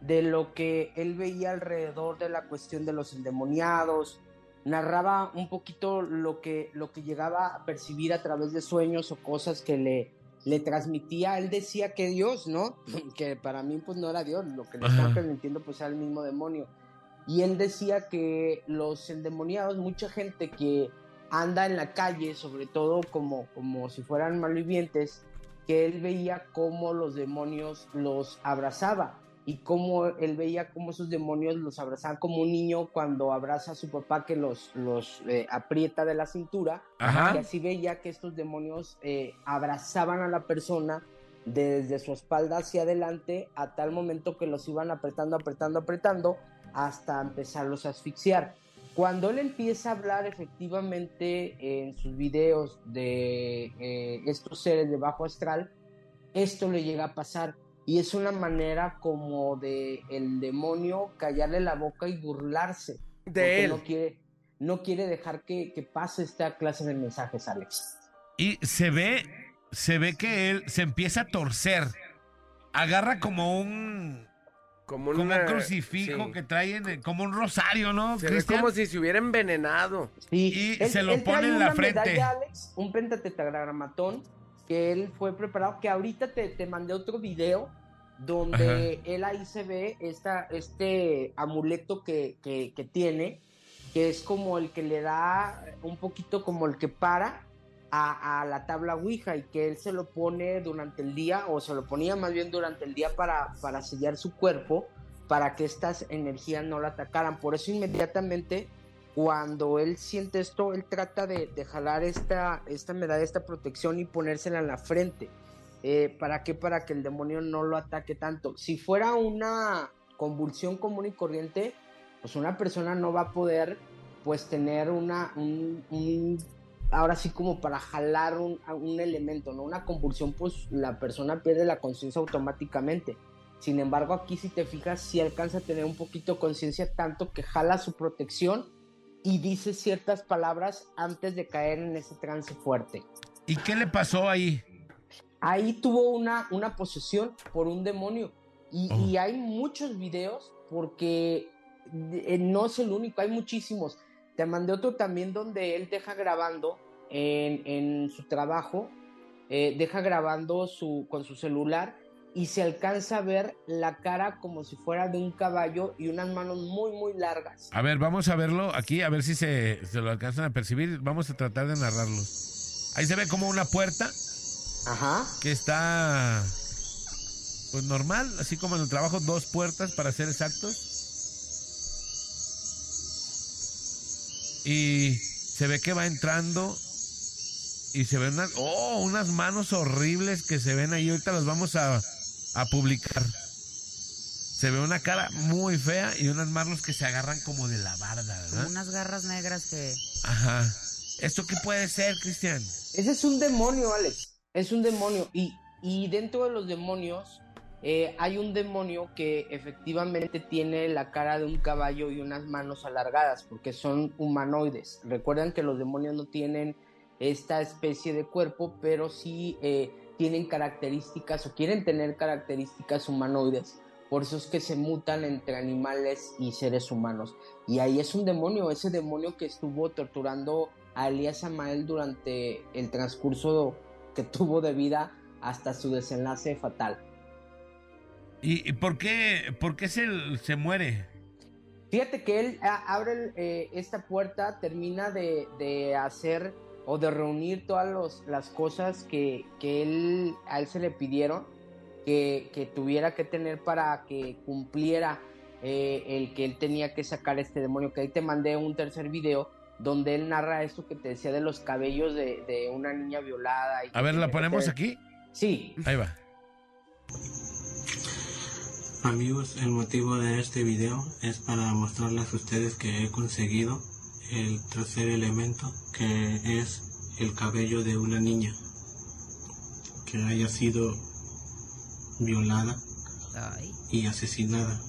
de lo que él veía alrededor de la cuestión de los endemoniados, narraba un poquito lo que, lo que llegaba a percibir a través de sueños o cosas que le, le transmitía. Él decía que Dios, ¿no? que para mí pues no era Dios, lo que le Ajá. estaban transmitiendo pues era el mismo demonio. Y él decía que los endemoniados, mucha gente que anda en la calle, sobre todo como, como si fueran malvivientes, que él veía cómo los demonios los abrazaba y cómo él veía cómo esos demonios los abrazaban como un niño cuando abraza a su papá que los, los eh, aprieta de la cintura. Ajá. Y así veía que estos demonios eh, abrazaban a la persona desde su espalda hacia adelante a tal momento que los iban apretando, apretando, apretando hasta empezarlos a asfixiar. Cuando él empieza a hablar efectivamente en sus videos de eh, estos seres de bajo astral, esto le llega a pasar y es una manera como de el demonio callarle la boca y burlarse porque De él. no quiere no quiere dejar que, que pase esta clase de mensajes, Alex. Y se ve, se ve que él se empieza a torcer. Agarra como un, Como, como una- un crucifijo sí. que trae en- como un rosario, ¿no? Se ve Cristian? como si se hubiera envenenado. Sí, Y se lo pone en la una frente. medalla, Alex, un pentatetragramatón que él fue preparado, que ahorita te, te mandé otro video donde él ahí se ve esta, este amuleto que, que, que tiene, que es como el que le da un poquito como el que para a, la tabla Ouija y que él se lo pone durante el día o se lo ponía más bien durante el día para, para sellar su cuerpo para que estas energías no la atacaran. Por eso inmediatamente cuando él siente esto, él trata de, jalar esta, esta medalla, esta protección y ponérsela en la frente. Eh, ¿Para qué? Para que el demonio no lo ataque tanto. Si fuera una convulsión común y corriente, pues una persona no va a poder pues tener una, un, un- ahora sí como para jalar un, un elemento, ¿no? Una convulsión, pues la persona pierde la conciencia automáticamente. Sin embargo, aquí si te fijas, sí alcanza a tener un poquito conciencia tanto que jala su protección y dice ciertas palabras antes de caer en ese trance fuerte. ¿Y qué le pasó ahí? Ahí tuvo una, una posesión por un demonio. Y, Oh. y hay muchos videos porque eh, no es el único, hay muchísimos. Te mandé otro también donde él deja grabando en, en su trabajo, eh, deja grabando su, con su celular y se alcanza a ver la cara como si fuera de un caballo y unas manos muy, muy largas. A ver, vamos a verlo aquí, a ver si se, se lo alcanzan a percibir. Vamos a tratar de narrarlo. Ahí se ve como una puerta Ajá. que está pues normal, así como en el trabajo, dos puertas para ser exactos. Y se ve que va entrando y se ven unas, oh, unas manos horribles que se ven ahí. Ahorita las vamos a, a publicar. Se ve una cara muy fea y unas manos que se agarran como de la barda, Como ¿verdad? unas garras negras que... Ajá. ¿Esto qué puede ser, Cristian? Ese es un demonio, Alex. Es un demonio. Y, y dentro de los demonios eh, hay un demonio que efectivamente tiene la cara de un caballo y unas manos alargadas, porque son humanoides. Recuerdan que los demonios no tienen esta especie de cuerpo, pero sí eh, tienen características o quieren tener características humanoides. Por eso es que se mutan entre animales y seres humanos. Y ahí es un demonio, ese demonio que estuvo torturando a Elías Samael durante el transcurso que tuvo de vida hasta su desenlace fatal. ¿Y, y por qué, por qué se, se muere? Fíjate que él abre eh, esta puerta, termina de, de hacer o de reunir todas los- las cosas que, que él, a él se le pidieron que, que tuviera que tener para que cumpliera eh, el que él tenía que sacar este demonio. Que ahí te mandé un tercer video donde él narra esto que te decía de los cabellos de, de una niña violada. y A ver, ¿la ponemos aquí? Sí. Ahí va. Amigos, el motivo de este video es para mostrarles a ustedes que he conseguido el tercer elemento que es el cabello de una niña que haya sido violada Ay. y asesinada.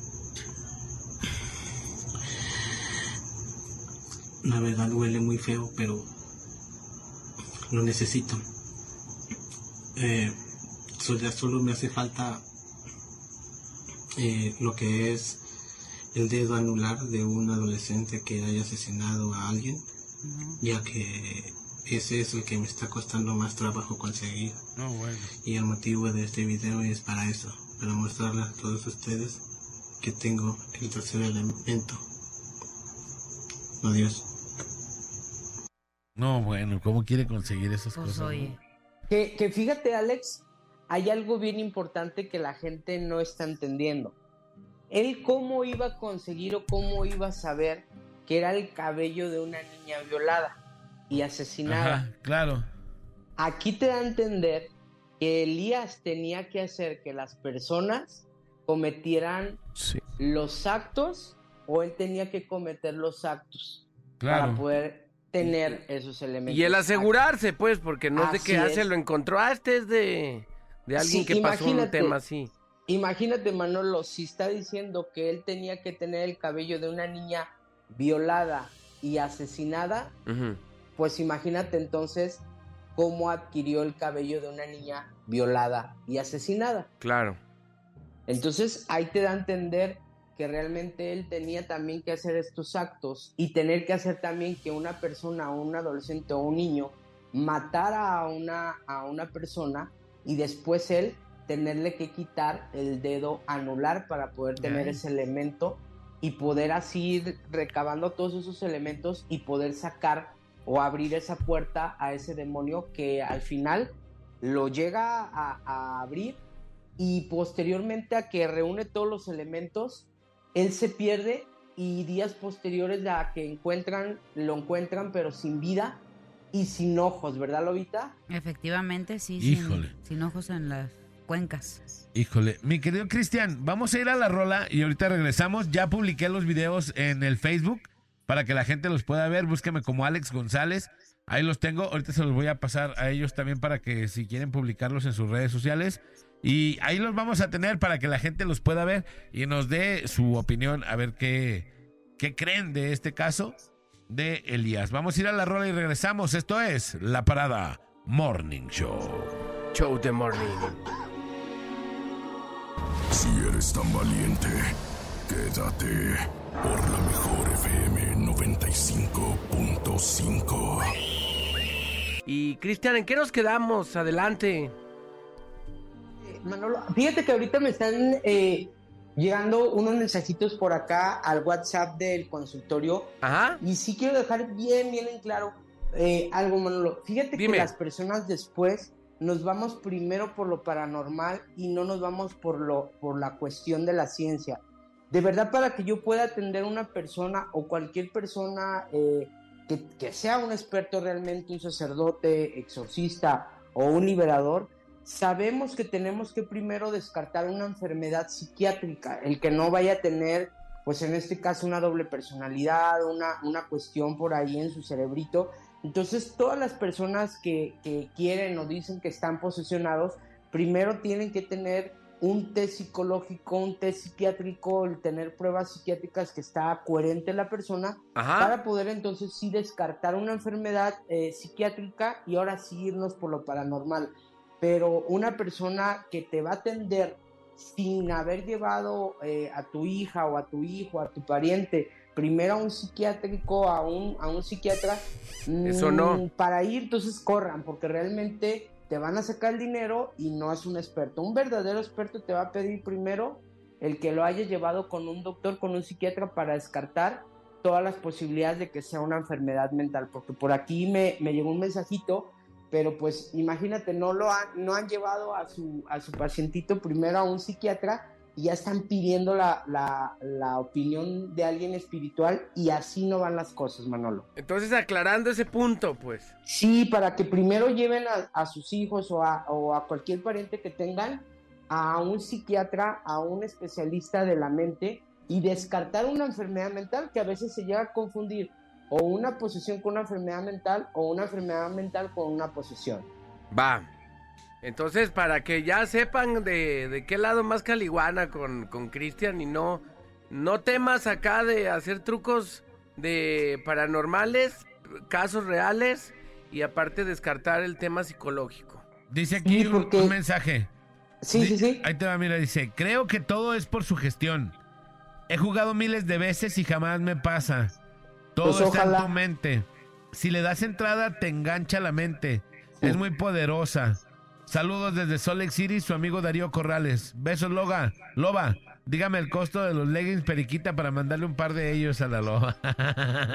La verdad huele muy feo, pero lo necesito. Eh, so- ya solo me hace falta eh, lo que es el dedo anular de un adolescente que haya asesinado a alguien, ya que ese es el que me está costando más trabajo conseguir. No, bueno. Y el motivo de este video es para eso, para mostrarles a todos ustedes que tengo el tercer elemento. Adiós. No, bueno, ¿cómo quiere conseguir esas Pues cosas? no? Que, que fíjate, Alex, hay algo bien importante que la gente no está entendiendo. Él cómo iba a conseguir o cómo iba a saber que era el cabello de una niña violada y asesinada. Ajá, claro. Aquí te da a entender que Elías tenía que hacer que las personas cometieran Sí. los actos o él tenía que cometer los actos para poder tener esos elementos. Y el asegurarse, pues, porque no es de que Así ah, lo encontró. Ah, este es de, de alguien Sí, que pasó un imagínate. tema así. Imagínate, Manolo, si está diciendo que él tenía que tener el cabello de una niña violada y asesinada, pues imagínate entonces cómo adquirió el cabello de una niña violada y asesinada. Claro. Entonces ahí te da a entender que realmente él tenía también que hacer estos actos y tener que hacer también que una persona, un adolescente o un niño matara a una, a una persona y después él tenerle que quitar el dedo anular para poder tener Ay. ese elemento y poder así ir recabando todos esos elementos y poder sacar o abrir esa puerta a ese demonio que al final lo llega a, a abrir y posteriormente a que reúne todos los elementos, él se pierde y días posteriores a que encuentran, lo encuentran pero sin vida y sin ojos, ¿verdad, Lobita? Efectivamente, sí. Híjole. Sin, sin ojos en las cuencas. Híjole, mi querido Cristian, vamos a ir a la rola y ahorita regresamos. Ya publiqué los videos en el Facebook para que la gente los pueda ver. Búsqueme como Alex González. Ahí los tengo. Ahorita se los voy a pasar a ellos también para que si quieren publicarlos en sus redes sociales. Y ahí los vamos a tener para que la gente los pueda ver y nos dé su opinión a ver qué, qué creen de este caso de Elías. Vamos a ir a la rola y regresamos. Esto es La Parada Morning Show. Show de morning. Si eres tan valiente, quédate por la mejor FM 95.5. Y Cristian, ¿en qué nos quedamos? Adelante. Eh, Manolo, fíjate que ahorita me están eh, llegando unos mensajitos por acá al WhatsApp del consultorio. Ajá. Y sí quiero dejar bien, bien en claro eh, algo, Manolo. Fíjate Dime. que las personas después nos vamos primero por lo paranormal y no nos vamos por, lo, por la cuestión de la ciencia. De verdad, para que yo pueda atender a una persona o cualquier persona eh, que, que sea un experto realmente, un sacerdote, exorcista o un liberador, sabemos que tenemos que primero descartar una enfermedad psiquiátrica, el que no vaya a tener, pues en este caso, una doble personalidad, una, una cuestión por ahí en su cerebrito. Entonces, todas las personas que, que quieren o dicen que están posesionados, primero tienen que tener un test psicológico, un test psiquiátrico, el tener pruebas psiquiátricas que está coherente la persona, Ajá. para poder entonces sí descartar una enfermedad eh, psiquiátrica y ahora sí irnos por lo paranormal. Pero una persona que te va a atender sin haber llevado eh, a tu hija o a tu hijo, a tu pariente, primero a un psiquiátrico, a un, a un psiquiatra, Eso no. mm, para ir, entonces corran, porque realmente te van a sacar el dinero y no es un experto. Un verdadero experto te va a pedir primero el que lo haya llevado con un doctor, con un psiquiatra para descartar todas las posibilidades de que sea una enfermedad mental, porque por aquí me, me llegó un mensajito, pero pues imagínate, no lo han, no han llevado a su, a su pacientito primero a un psiquiatra y ya están pidiendo la, la, la opinión de alguien espiritual y así no van las cosas, Manolo. Entonces, aclarando ese punto, pues. Sí, para que primero lleven a, a sus hijos o a, o a cualquier pariente que tengan a un psiquiatra, a un especialista de la mente y descartar una enfermedad mental que a veces se llega a confundir o una posesión con una enfermedad mental o una enfermedad mental con una posesión. Va. Entonces, para que ya sepan de, de qué lado más caliguana con, con Cristian y no, no temas acá de hacer trucos de paranormales, casos reales y aparte descartar el tema psicológico. Dice aquí Sí, un- porque- un, mensaje. Sí, sí, sí. Ahí te va, mira, dice, creo que todo es por su gestión. He jugado miles de veces y jamás me pasa. Todo Pues está ojalá. en tu mente. Si le das entrada, te engancha la mente. Es muy poderosa. Saludos desde Salt Lake City, su amigo Darío Corrales. Besos, Loga. Loba, dígame el costo de los leggings periquita para mandarle un par de ellos a la Loba.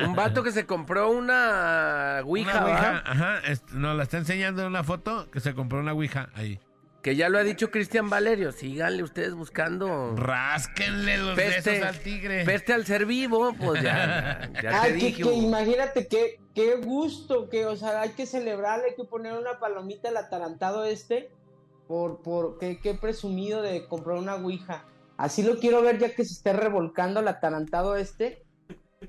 Un vato que se compró una Ouija, Una ajá, es- nos la está enseñando en una foto que se compró una ouija ahí. Que ya lo ha dicho Cristian Valerio. Síganle ustedes buscando Rásquenle los Peste. besos al tigre. peste al ser vivo, pues ya, ya te Ay, que, dije. que imagínate qué, qué gusto, que, o sea, hay que celebrar, hay que poner una palomita al atarantado este, por, por, qué, qué presumido de comprar una ouija. Así lo quiero ver ya que se esté revolcando el atarantado este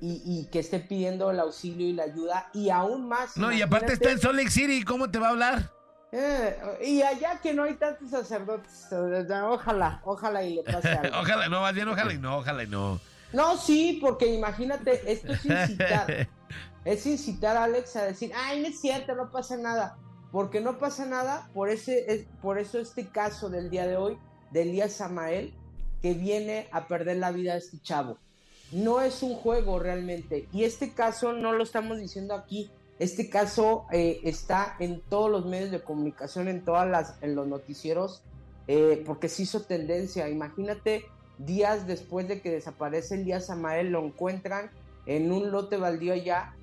y, y que esté pidiendo el auxilio y la ayuda y aún más. No, y aparte está en Salt Lake City, ¿cómo te va a hablar? Eh, y allá que no hay tantos sacerdotes, eh, ojalá, ojalá y le pase algo. ojalá, no, más bien ojalá y no, ojalá y no. No, sí, porque imagínate, esto es incitar. es incitar a Alex a decir, ay, no es cierto, no pasa nada. Porque no pasa nada, por, ese, es- por eso este caso del día de hoy, de Elías Samael, que viene a perder la vida de este chavo. No es un juego realmente. Y este caso no lo estamos diciendo aquí. Este caso eh, está en todos los medios de comunicación, en todas las, en los noticieros, eh, porque se hizo tendencia. Imagínate, días después de que desaparece Elías Samael, lo encuentran en un lote baldío allá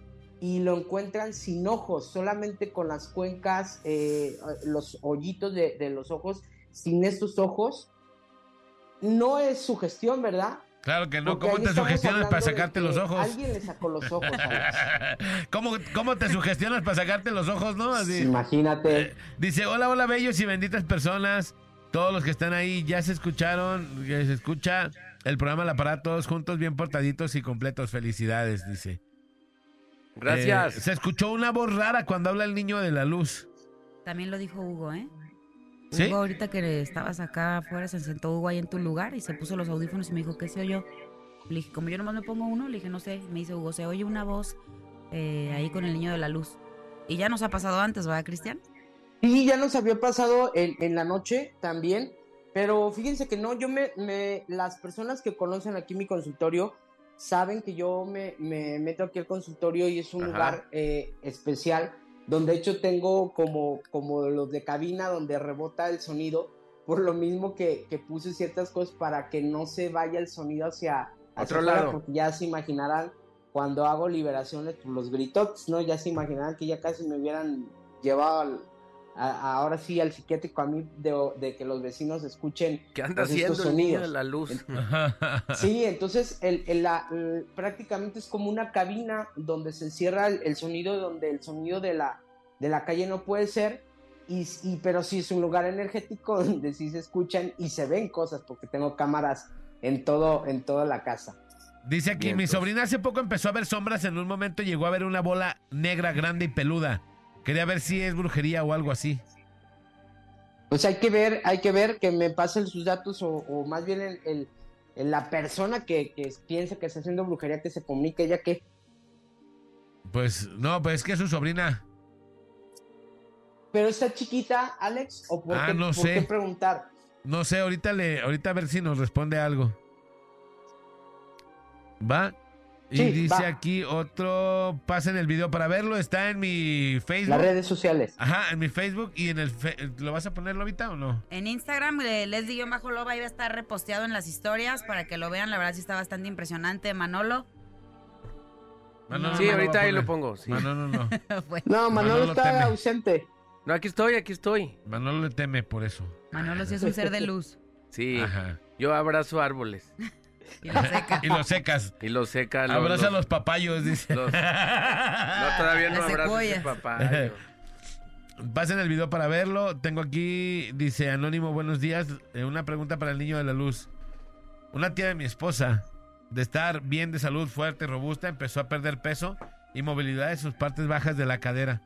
y lo encuentran sin ojos, solamente con las cuencas, eh, los hoyitos de, de los ojos, sin estos ojos. No es su gestión, ¿verdad? Claro que no. Porque ¿Cómo te sugestionas para sacarte los ojos? Alguien le sacó los ojos. ¿Cómo, ¿Cómo te sugestionas para sacarte los ojos, no? Así. Imagínate. Eh, dice, hola, hola, bellos y benditas personas. Todos los que están ahí ya se escucharon, que se escucha el programa La Parada todos juntos, bien portaditos y completos. Felicidades, dice. Gracias. Eh, se escuchó una voz rara cuando habla el niño de la luz. También lo dijo Hugo, ¿eh? ¿Sí? Hugo, ahorita que estabas acá afuera, se sentó Hugo ahí en tu lugar y se puso los audífonos y me dijo, ¿qué se oyó? Le dije, como yo nomás me pongo uno, le dije, no sé. Me dice Hugo, se oye una voz eh, ahí con el niño de la luz. Y ya nos ha pasado antes, ¿verdad, Cristian? Sí, ya nos había pasado en, en la noche también, pero fíjense que no, yo me, me, las personas que conocen aquí mi consultorio saben que yo me, me meto aquí al consultorio y es un Ajá. lugar eh, especial, donde de hecho tengo como, como los de cabina donde rebota el sonido, por lo mismo que, que puse ciertas cosas para que no se vaya el sonido hacia, hacia Otro lado. porque ya se imaginarán cuando hago liberaciones por los gritotes, ¿no? Ya se imaginarán que ya casi me hubieran llevado al, a- ahora sí al psiquiátrico a mí de, de que los vecinos escuchen ¿Qué anda pues, estos haciendo el niño sonidos. de la luz? Sí, entonces el, el- la- el- prácticamente es como una cabina donde se encierra el, el sonido, donde el sonido de la, de la calle no puede ser, y, y- pero sí es un lugar energético donde sí se escuchan y se ven cosas, porque tengo cámaras en todo, en toda la casa. Dice aquí, Bien, mi pues. sobrina hace poco empezó a ver sombras, en un momento llegó a ver una bola negra grande y peluda. Quería ver si es brujería o algo así. Pues hay que ver, hay que ver que me pasen sus datos o, o más bien el, el- el- la persona que, que piensa que está haciendo brujería que se comunique, ya que Pues no, pues es que su sobrina. Pero está chiquita, Alex, o por, Ah, qué, no por sé. qué preguntar. No sé, ahorita le, ahorita a ver si nos responde algo. ¿Va? Y Sí, dice va. aquí otro, pasen el video para verlo, está en mi Facebook. Las redes sociales. Ajá, en mi Facebook y en el... fe- ¿Lo vas a poner, Lobita, o no? En Instagram, eh, Leslie-Loba va a estar reposteado en las historias para que lo vean. La verdad sí está bastante impresionante, Manolo. Manolo Sí, no ahorita ahí lo pongo. sí. Manolo no. Fue- No, Manolo, Manolo está teme. ausente. No, aquí estoy, aquí estoy. Manolo le teme por eso. Manolo sí es un ser de luz. Sí, Ajá. yo abrazo árboles Y lo seca. Y lo secas. y los seca. los- Abraza los- los papayos, dice. los- No, todavía no Las abrazo ese secuoyas. papayo. Pasen el video para verlo. Tengo aquí, dice Anónimo, buenos días. Eh, una pregunta para el niño de la luz. Una tía de mi esposa, de estar bien de salud, fuerte, robusta, empezó a perder peso y movilidad de sus partes bajas de la cadera,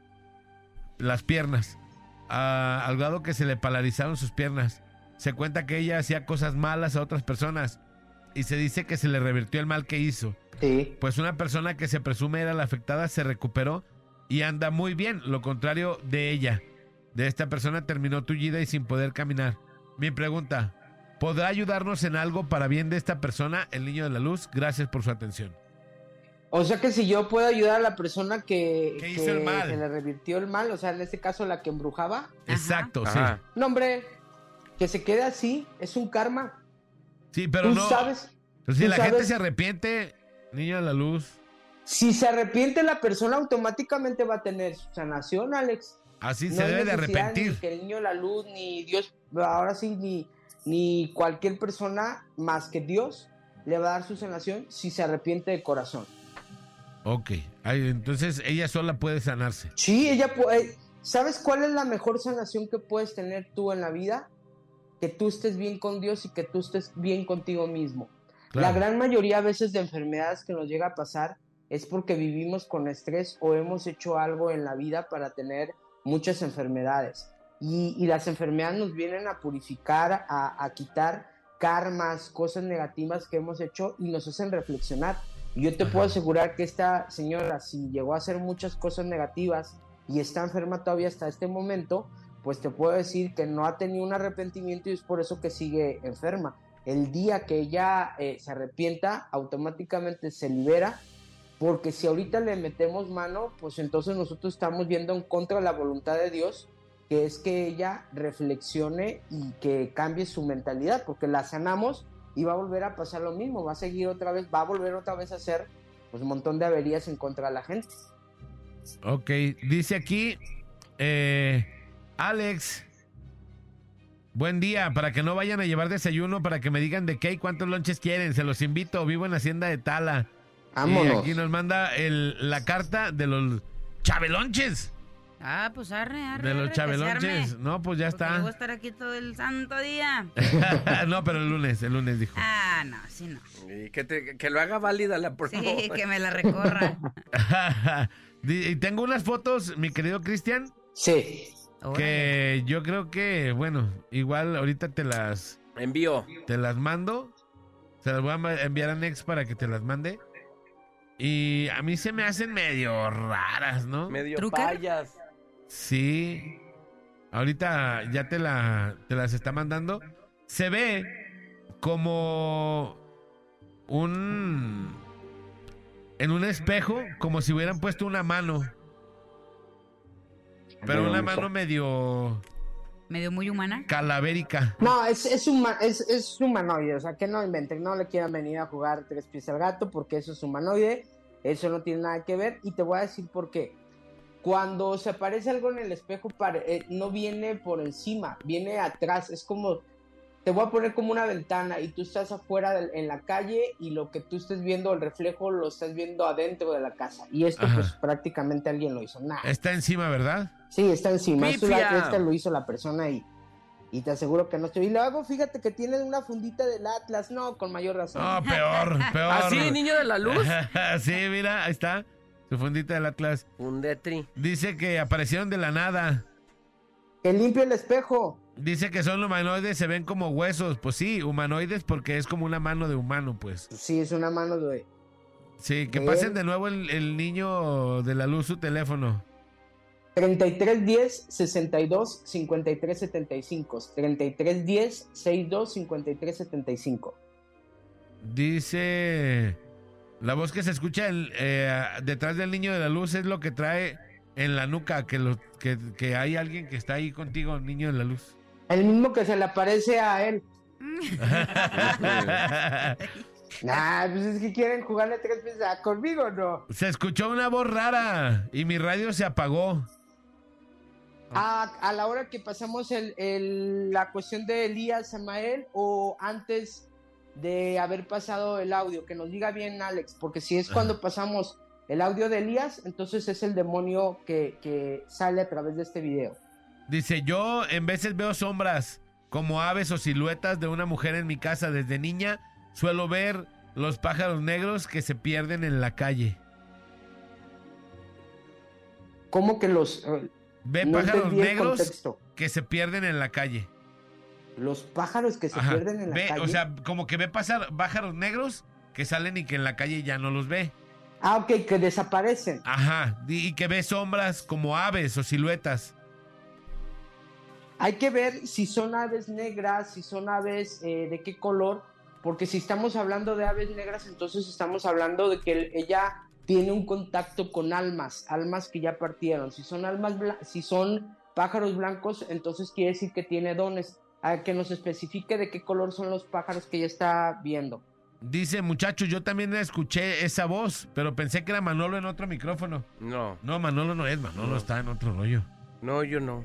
las piernas, a- al grado que se le paralizaron sus piernas. Se cuenta que ella hacía cosas malas a otras personas y se dice que se le revirtió el mal que hizo. Sí. Pues una persona que se presume era la afectada se recuperó y anda muy bien, lo contrario de ella. De esta persona terminó tullida y sin poder caminar. Mi pregunta, ¿podrá ayudarnos en algo para bien de esta persona, el niño de la luz? Gracias por su atención. O sea que si yo puedo ayudar a la persona que, Que hizo el mal. se le revirtió el mal, o sea, en este caso la que embrujaba, Exacto, Ajá. no hombre, que se quede así, es un karma. Sí. Pero Tú no. sabes, Pero si tú la gente se arrepiente, niño de la luz, si se arrepiente la persona automáticamente va a tener su sanación, Alex. así No se debe de arrepentir. Ni que el niño de la luz, ni Dios, ahora sí, ni, ni cualquier persona más que Dios le va a dar su sanación si se arrepiente de corazón. Ok, Ay, entonces ella sola puede sanarse. Sí, ella puede. ¿Sabes cuál es la mejor sanación que puedes tener tú en la vida? Que tú estés bien con Dios y que tú estés bien contigo mismo. La gran mayoría a veces de enfermedades que nos llega a pasar es porque vivimos con estrés o hemos hecho algo en la vida para tener muchas enfermedades. Y, y las enfermedades nos vienen a purificar, a, a quitar karmas, cosas negativas que hemos hecho y nos hacen reflexionar. Y yo te Ajá. puedo asegurar que esta señora, si llegó a hacer muchas cosas negativas y está enferma todavía hasta este momento, pues te puedo decir que no ha tenido un arrepentimiento y es por eso que sigue enferma. El día que ella eh, se arrepienta, automáticamente se libera, porque si ahorita le metemos mano, pues entonces nosotros estamos viendo en contra de la voluntad de Dios, que es que ella reflexione y que cambie su mentalidad, porque la sanamos y va a volver a pasar lo mismo, va a seguir otra vez, va a volver otra vez a hacer pues, un montón de averías en contra de la gente. Ok, dice aquí, eh, Alex, Buen día, para que no vayan a llevar desayuno, para que me digan de qué y cuántos lonches quieren. Se los invito, vivo en Hacienda de Tala. Y Vámonos. aquí nos manda el, la carta de los chabelonches. Ah, pues arre, arre. De los arre, chabelonches. No, pues ya porque Voy a está. estar aquí todo el santo día. no, pero el lunes, el lunes dijo. Ah, no, sí no. Y que, te- que lo haga válida la promo. Sí, que me la recorra. Y tengo unas fotos, mi querido Cristian, Sí. Que yo creo que, bueno, igual ahorita te las, Envío. te las mando. Se las voy a enviar a Nex para que te las mande. Y a mí se me hacen medio raras, ¿no? Medio payas. Sí. Ahorita ya te, la, te las está mandando. Se ve como un... En un espejo, como si hubieran puesto una mano. Pero una mano medio Medio muy humana. calavérica. No, es, es, huma- es, es humanoide, o sea, que no inventen, no le quieran venir a jugar tres pies al gato porque eso es humanoide, eso no tiene nada que ver y te voy a decir por qué. Cuando se aparece algo en el espejo, pare- eh, no viene por encima, viene atrás, es como, te voy a poner como una ventana y tú estás afuera en la calle y lo que tú estés viendo, el reflejo, lo estás viendo adentro de la casa. Y esto Ajá. pues prácticamente alguien lo hizo. Nah. Está encima, ¿verdad? Sí, está encima. Esto lo hizo la persona y, y te aseguro que no estoy. Y luego fíjate que tiene una fundita del Atlas. No, con mayor razón. No, peor, peor. ¿Ah, sí, niño de la luz? sí, mira, ahí está. Su fundita del Atlas. Un detri. Dice que aparecieron de la nada. Que limpie el espejo. Dice que son humanoides, se ven como huesos. Pues sí, humanoides porque es como una mano de humano, pues. Sí, es una mano de. Sí, que pasen de nuevo el, el niño de la luz su teléfono. 3310 62 53 75. 3310 62 53 75. Dice... La voz que se escucha el- eh, detrás del niño de la luz es lo que trae en la nuca, que, lo, que, que hay alguien que está ahí contigo, niño de la luz. El mismo que se le aparece a él. Nah, pues es que quieren jugarle tres veces a conmigo, ¿no? se escuchó una voz rara y mi radio se apagó. A, a la hora que pasamos el, el- la cuestión de Elías Samael o antes de haber pasado el audio, que nos diga bien Alex, porque si es cuando pasamos el audio de Elías, entonces es el demonio que, que sale a través de este video. Dice, yo en veces veo sombras como aves o siluetas de una mujer en mi casa. Desde niña suelo ver los pájaros negros que se pierden en la calle. ¿Cómo que los... Ve no pájaros negros que se pierden en la calle. Los pájaros que se Ajá. pierden en la Ve, calle. O sea, como que ve pasar pájaros negros que salen y que en la calle ya no los ve. Ah, ok, que desaparecen. Ajá. Y y que ve sombras como aves o siluetas. Hay que ver si son aves negras, si son aves eh, de qué color, porque si estamos hablando de aves negras, entonces estamos hablando de que el- ella tiene un contacto con almas, almas que ya partieron. Si son almas, si son pájaros blancos, entonces quiere decir que tiene dones. A que nos especifique de qué color son los pájaros que ella está viendo. Dice, muchachos, yo también escuché esa voz, pero pensé que era Manolo en otro micrófono. No, No, Manolo no es, Manolo No. está en otro rollo. no, yo no.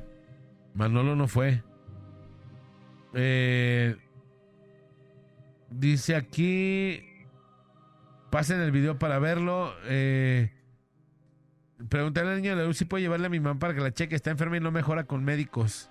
Manolo no fue. Eh, dice aquí. Pasen el video para verlo. Eh, pregúntale al niño de la luz si puede llevarle a mi mamá para que la cheque. Está enferma y no mejora con médicos.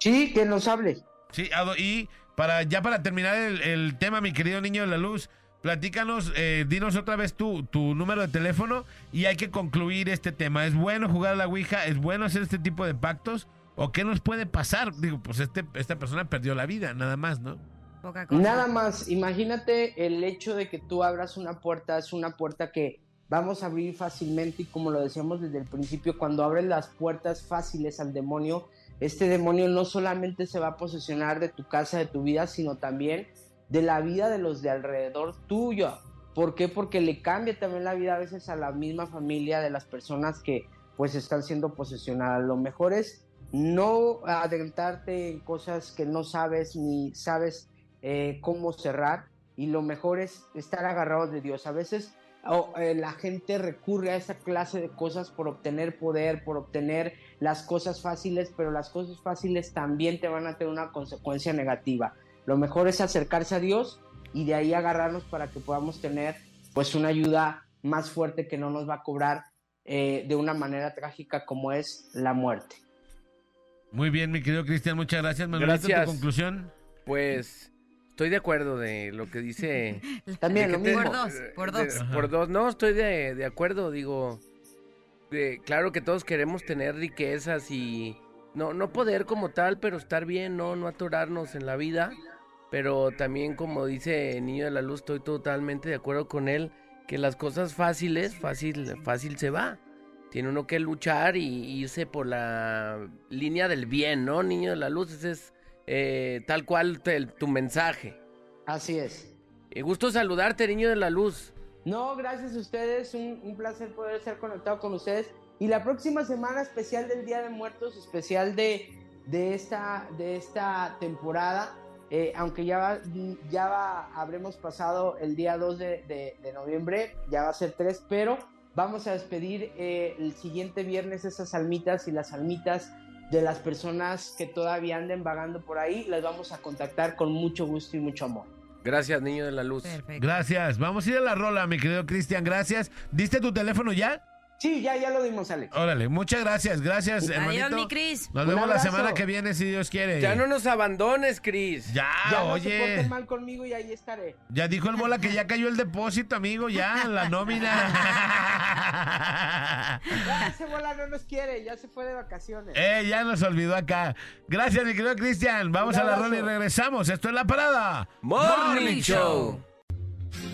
Sí, que nos hable. Sí, y para ya para terminar el, el tema, mi querido niño de la luz, platícanos, eh, dinos otra vez tu, tu número de teléfono y hay que concluir este tema. ¿Es bueno jugar a la Ouija? ¿Es bueno hacer este tipo de pactos? ¿O qué nos puede pasar? Digo, pues este, esta persona perdió la vida, nada más, ¿no? Poca cosa. Nada más, imagínate el hecho de que tú abras una puerta, es una puerta que vamos a abrir fácilmente y como lo decíamos desde el principio, cuando abres las puertas fáciles al demonio, este demonio no solamente se va a posesionar de tu casa, de tu vida, sino también de la vida de los de alrededor tuyo. ¿Por qué? Porque le cambia también la vida a veces a la misma familia de las personas que pues están siendo posesionadas. Lo mejor es no adentrarte en cosas que no sabes ni sabes eh, cómo cerrar y lo mejor es estar agarrados de Dios. A veces o, eh, la gente recurre a esa clase de cosas por obtener poder, por obtener las cosas fáciles, pero las cosas fáciles también te van a tener una consecuencia negativa. Lo mejor es acercarse a Dios y de ahí agarrarnos para que podamos tener pues una ayuda más fuerte que no nos va a cobrar eh, de una manera trágica como es la muerte. Muy bien, mi querido Cristian, muchas gracias. Manuelito, Gracias. tu conclusión. Pues estoy de acuerdo de lo que dice. También lo mismo. Por dos, por de- dos. por dos. No, estoy de, de acuerdo, digo. de- claro que todos queremos tener riquezas y no, no poder como tal, pero estar bien, no, no atorarnos en la vida. Pero también, como dice Niño de la Luz, estoy totalmente de acuerdo con él, que las cosas fáciles, fácil, fácil se va. Tiene uno que luchar y irse por la línea del bien, ¿no? Niño de la Luz, ese es eh, tal cual te- tu mensaje. Así es. Eh, gusto saludarte, Niño de la Luz. No, gracias a ustedes, un, un placer poder estar conectado con ustedes. Y la próxima semana especial del Día de Muertos, especial de, de, esta, de esta temporada, eh, aunque ya, va- ya va- habremos pasado el día 2 de, de- de noviembre, ya va a ser 3, pero vamos a despedir eh, el siguiente viernes esas almitas y las almitas de las personas que todavía anden vagando por ahí, las vamos a contactar con mucho gusto y mucho amor. Gracias, Niño de la Luz. Perfecto. Gracias. Vamos a ir a la rola, mi querido Cristian. Gracias. ¿Diste tu teléfono ya? Sí, ya, ya lo dimos, Alex. Órale, muchas gracias. Gracias, Adiós, hermanito. mi Cris. Nos Un vemos la abrazo. semana que viene, si Dios quiere. Ya no nos abandones, Cris. Ya, ya no se oye. porten mal conmigo y ahí estaré. Ya dijo el bola que ya cayó el depósito, amigo, ya, la nómina. Ya ese bola no nos quiere, ya se fue de vacaciones. eh, ya nos olvidó acá. Gracias, mi querido Cristian. Vamos Un a la abrazo. rola y regresamos. Esto es La Parada. Morning Show.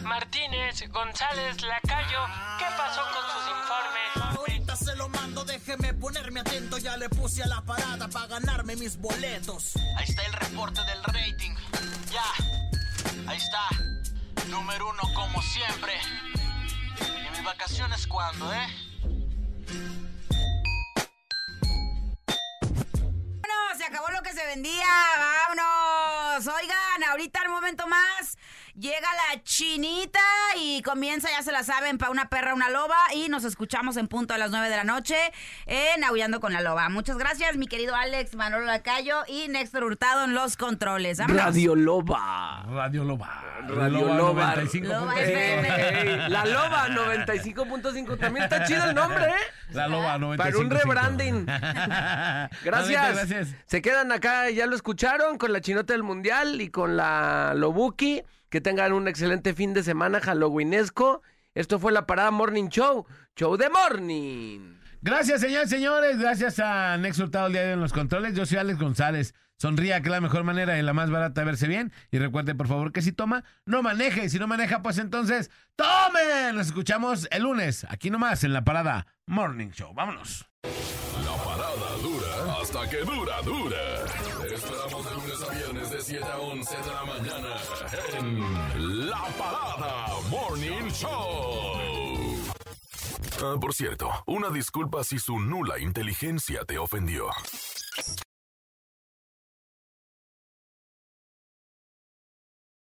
Martínez, González, Lacayo, ¿qué pasó con sus informes? Ahorita se lo mando, déjeme ponerme atento. Ya le puse a la parada para ganarme mis boletos. Ahí está el reporte del rating. Ya, ahí está. Número uno como siempre. ¿Y mis vacaciones cuándo, eh? Vámonos, se acabó lo que se vendía. Vámonos. Oigan, ahorita al momento más llega la chinita y comienza, ya se la saben, para una perra, una loba. Y nos escuchamos en punto a las 9 de la noche en Aullando con la Loba. Muchas gracias, mi querido Alex, Manolo Lacayo y Néstor Hurtado en los controles. Vámonos. Radio Loba. Radio Loba. Radio Loba. 95.5. Loba Ey, FM. la Loba 95.5. También está chido el nombre, ¿eh? La Loba 95.5. Para un rebranding. Gracias. Gracias. Se quedan acá, ya lo escucharon, con la chinota del mundial y con la Lobuki. Que tengan un excelente fin de semana halloweenesco. Esto fue la Parada Morning Show. Show de Morning. Gracias, señores, señores. Gracias a Nex Hurtado el día de hoy en los controles. Yo soy Alex González. Sonría, que es la mejor manera y la más barata de verse bien. Y recuerde, por favor, que si toma, no maneje. Y si no maneja, pues entonces, ¡tome! Nos escuchamos el lunes, aquí nomás, en la parada Morning Show. Vámonos. La parada dura hasta que dura, dura. Te esperamos de lunes a viernes de 7 a 11 de la mañana en La Parada Morning Show. Ah, por cierto, una disculpa si su nula inteligencia te ofendió.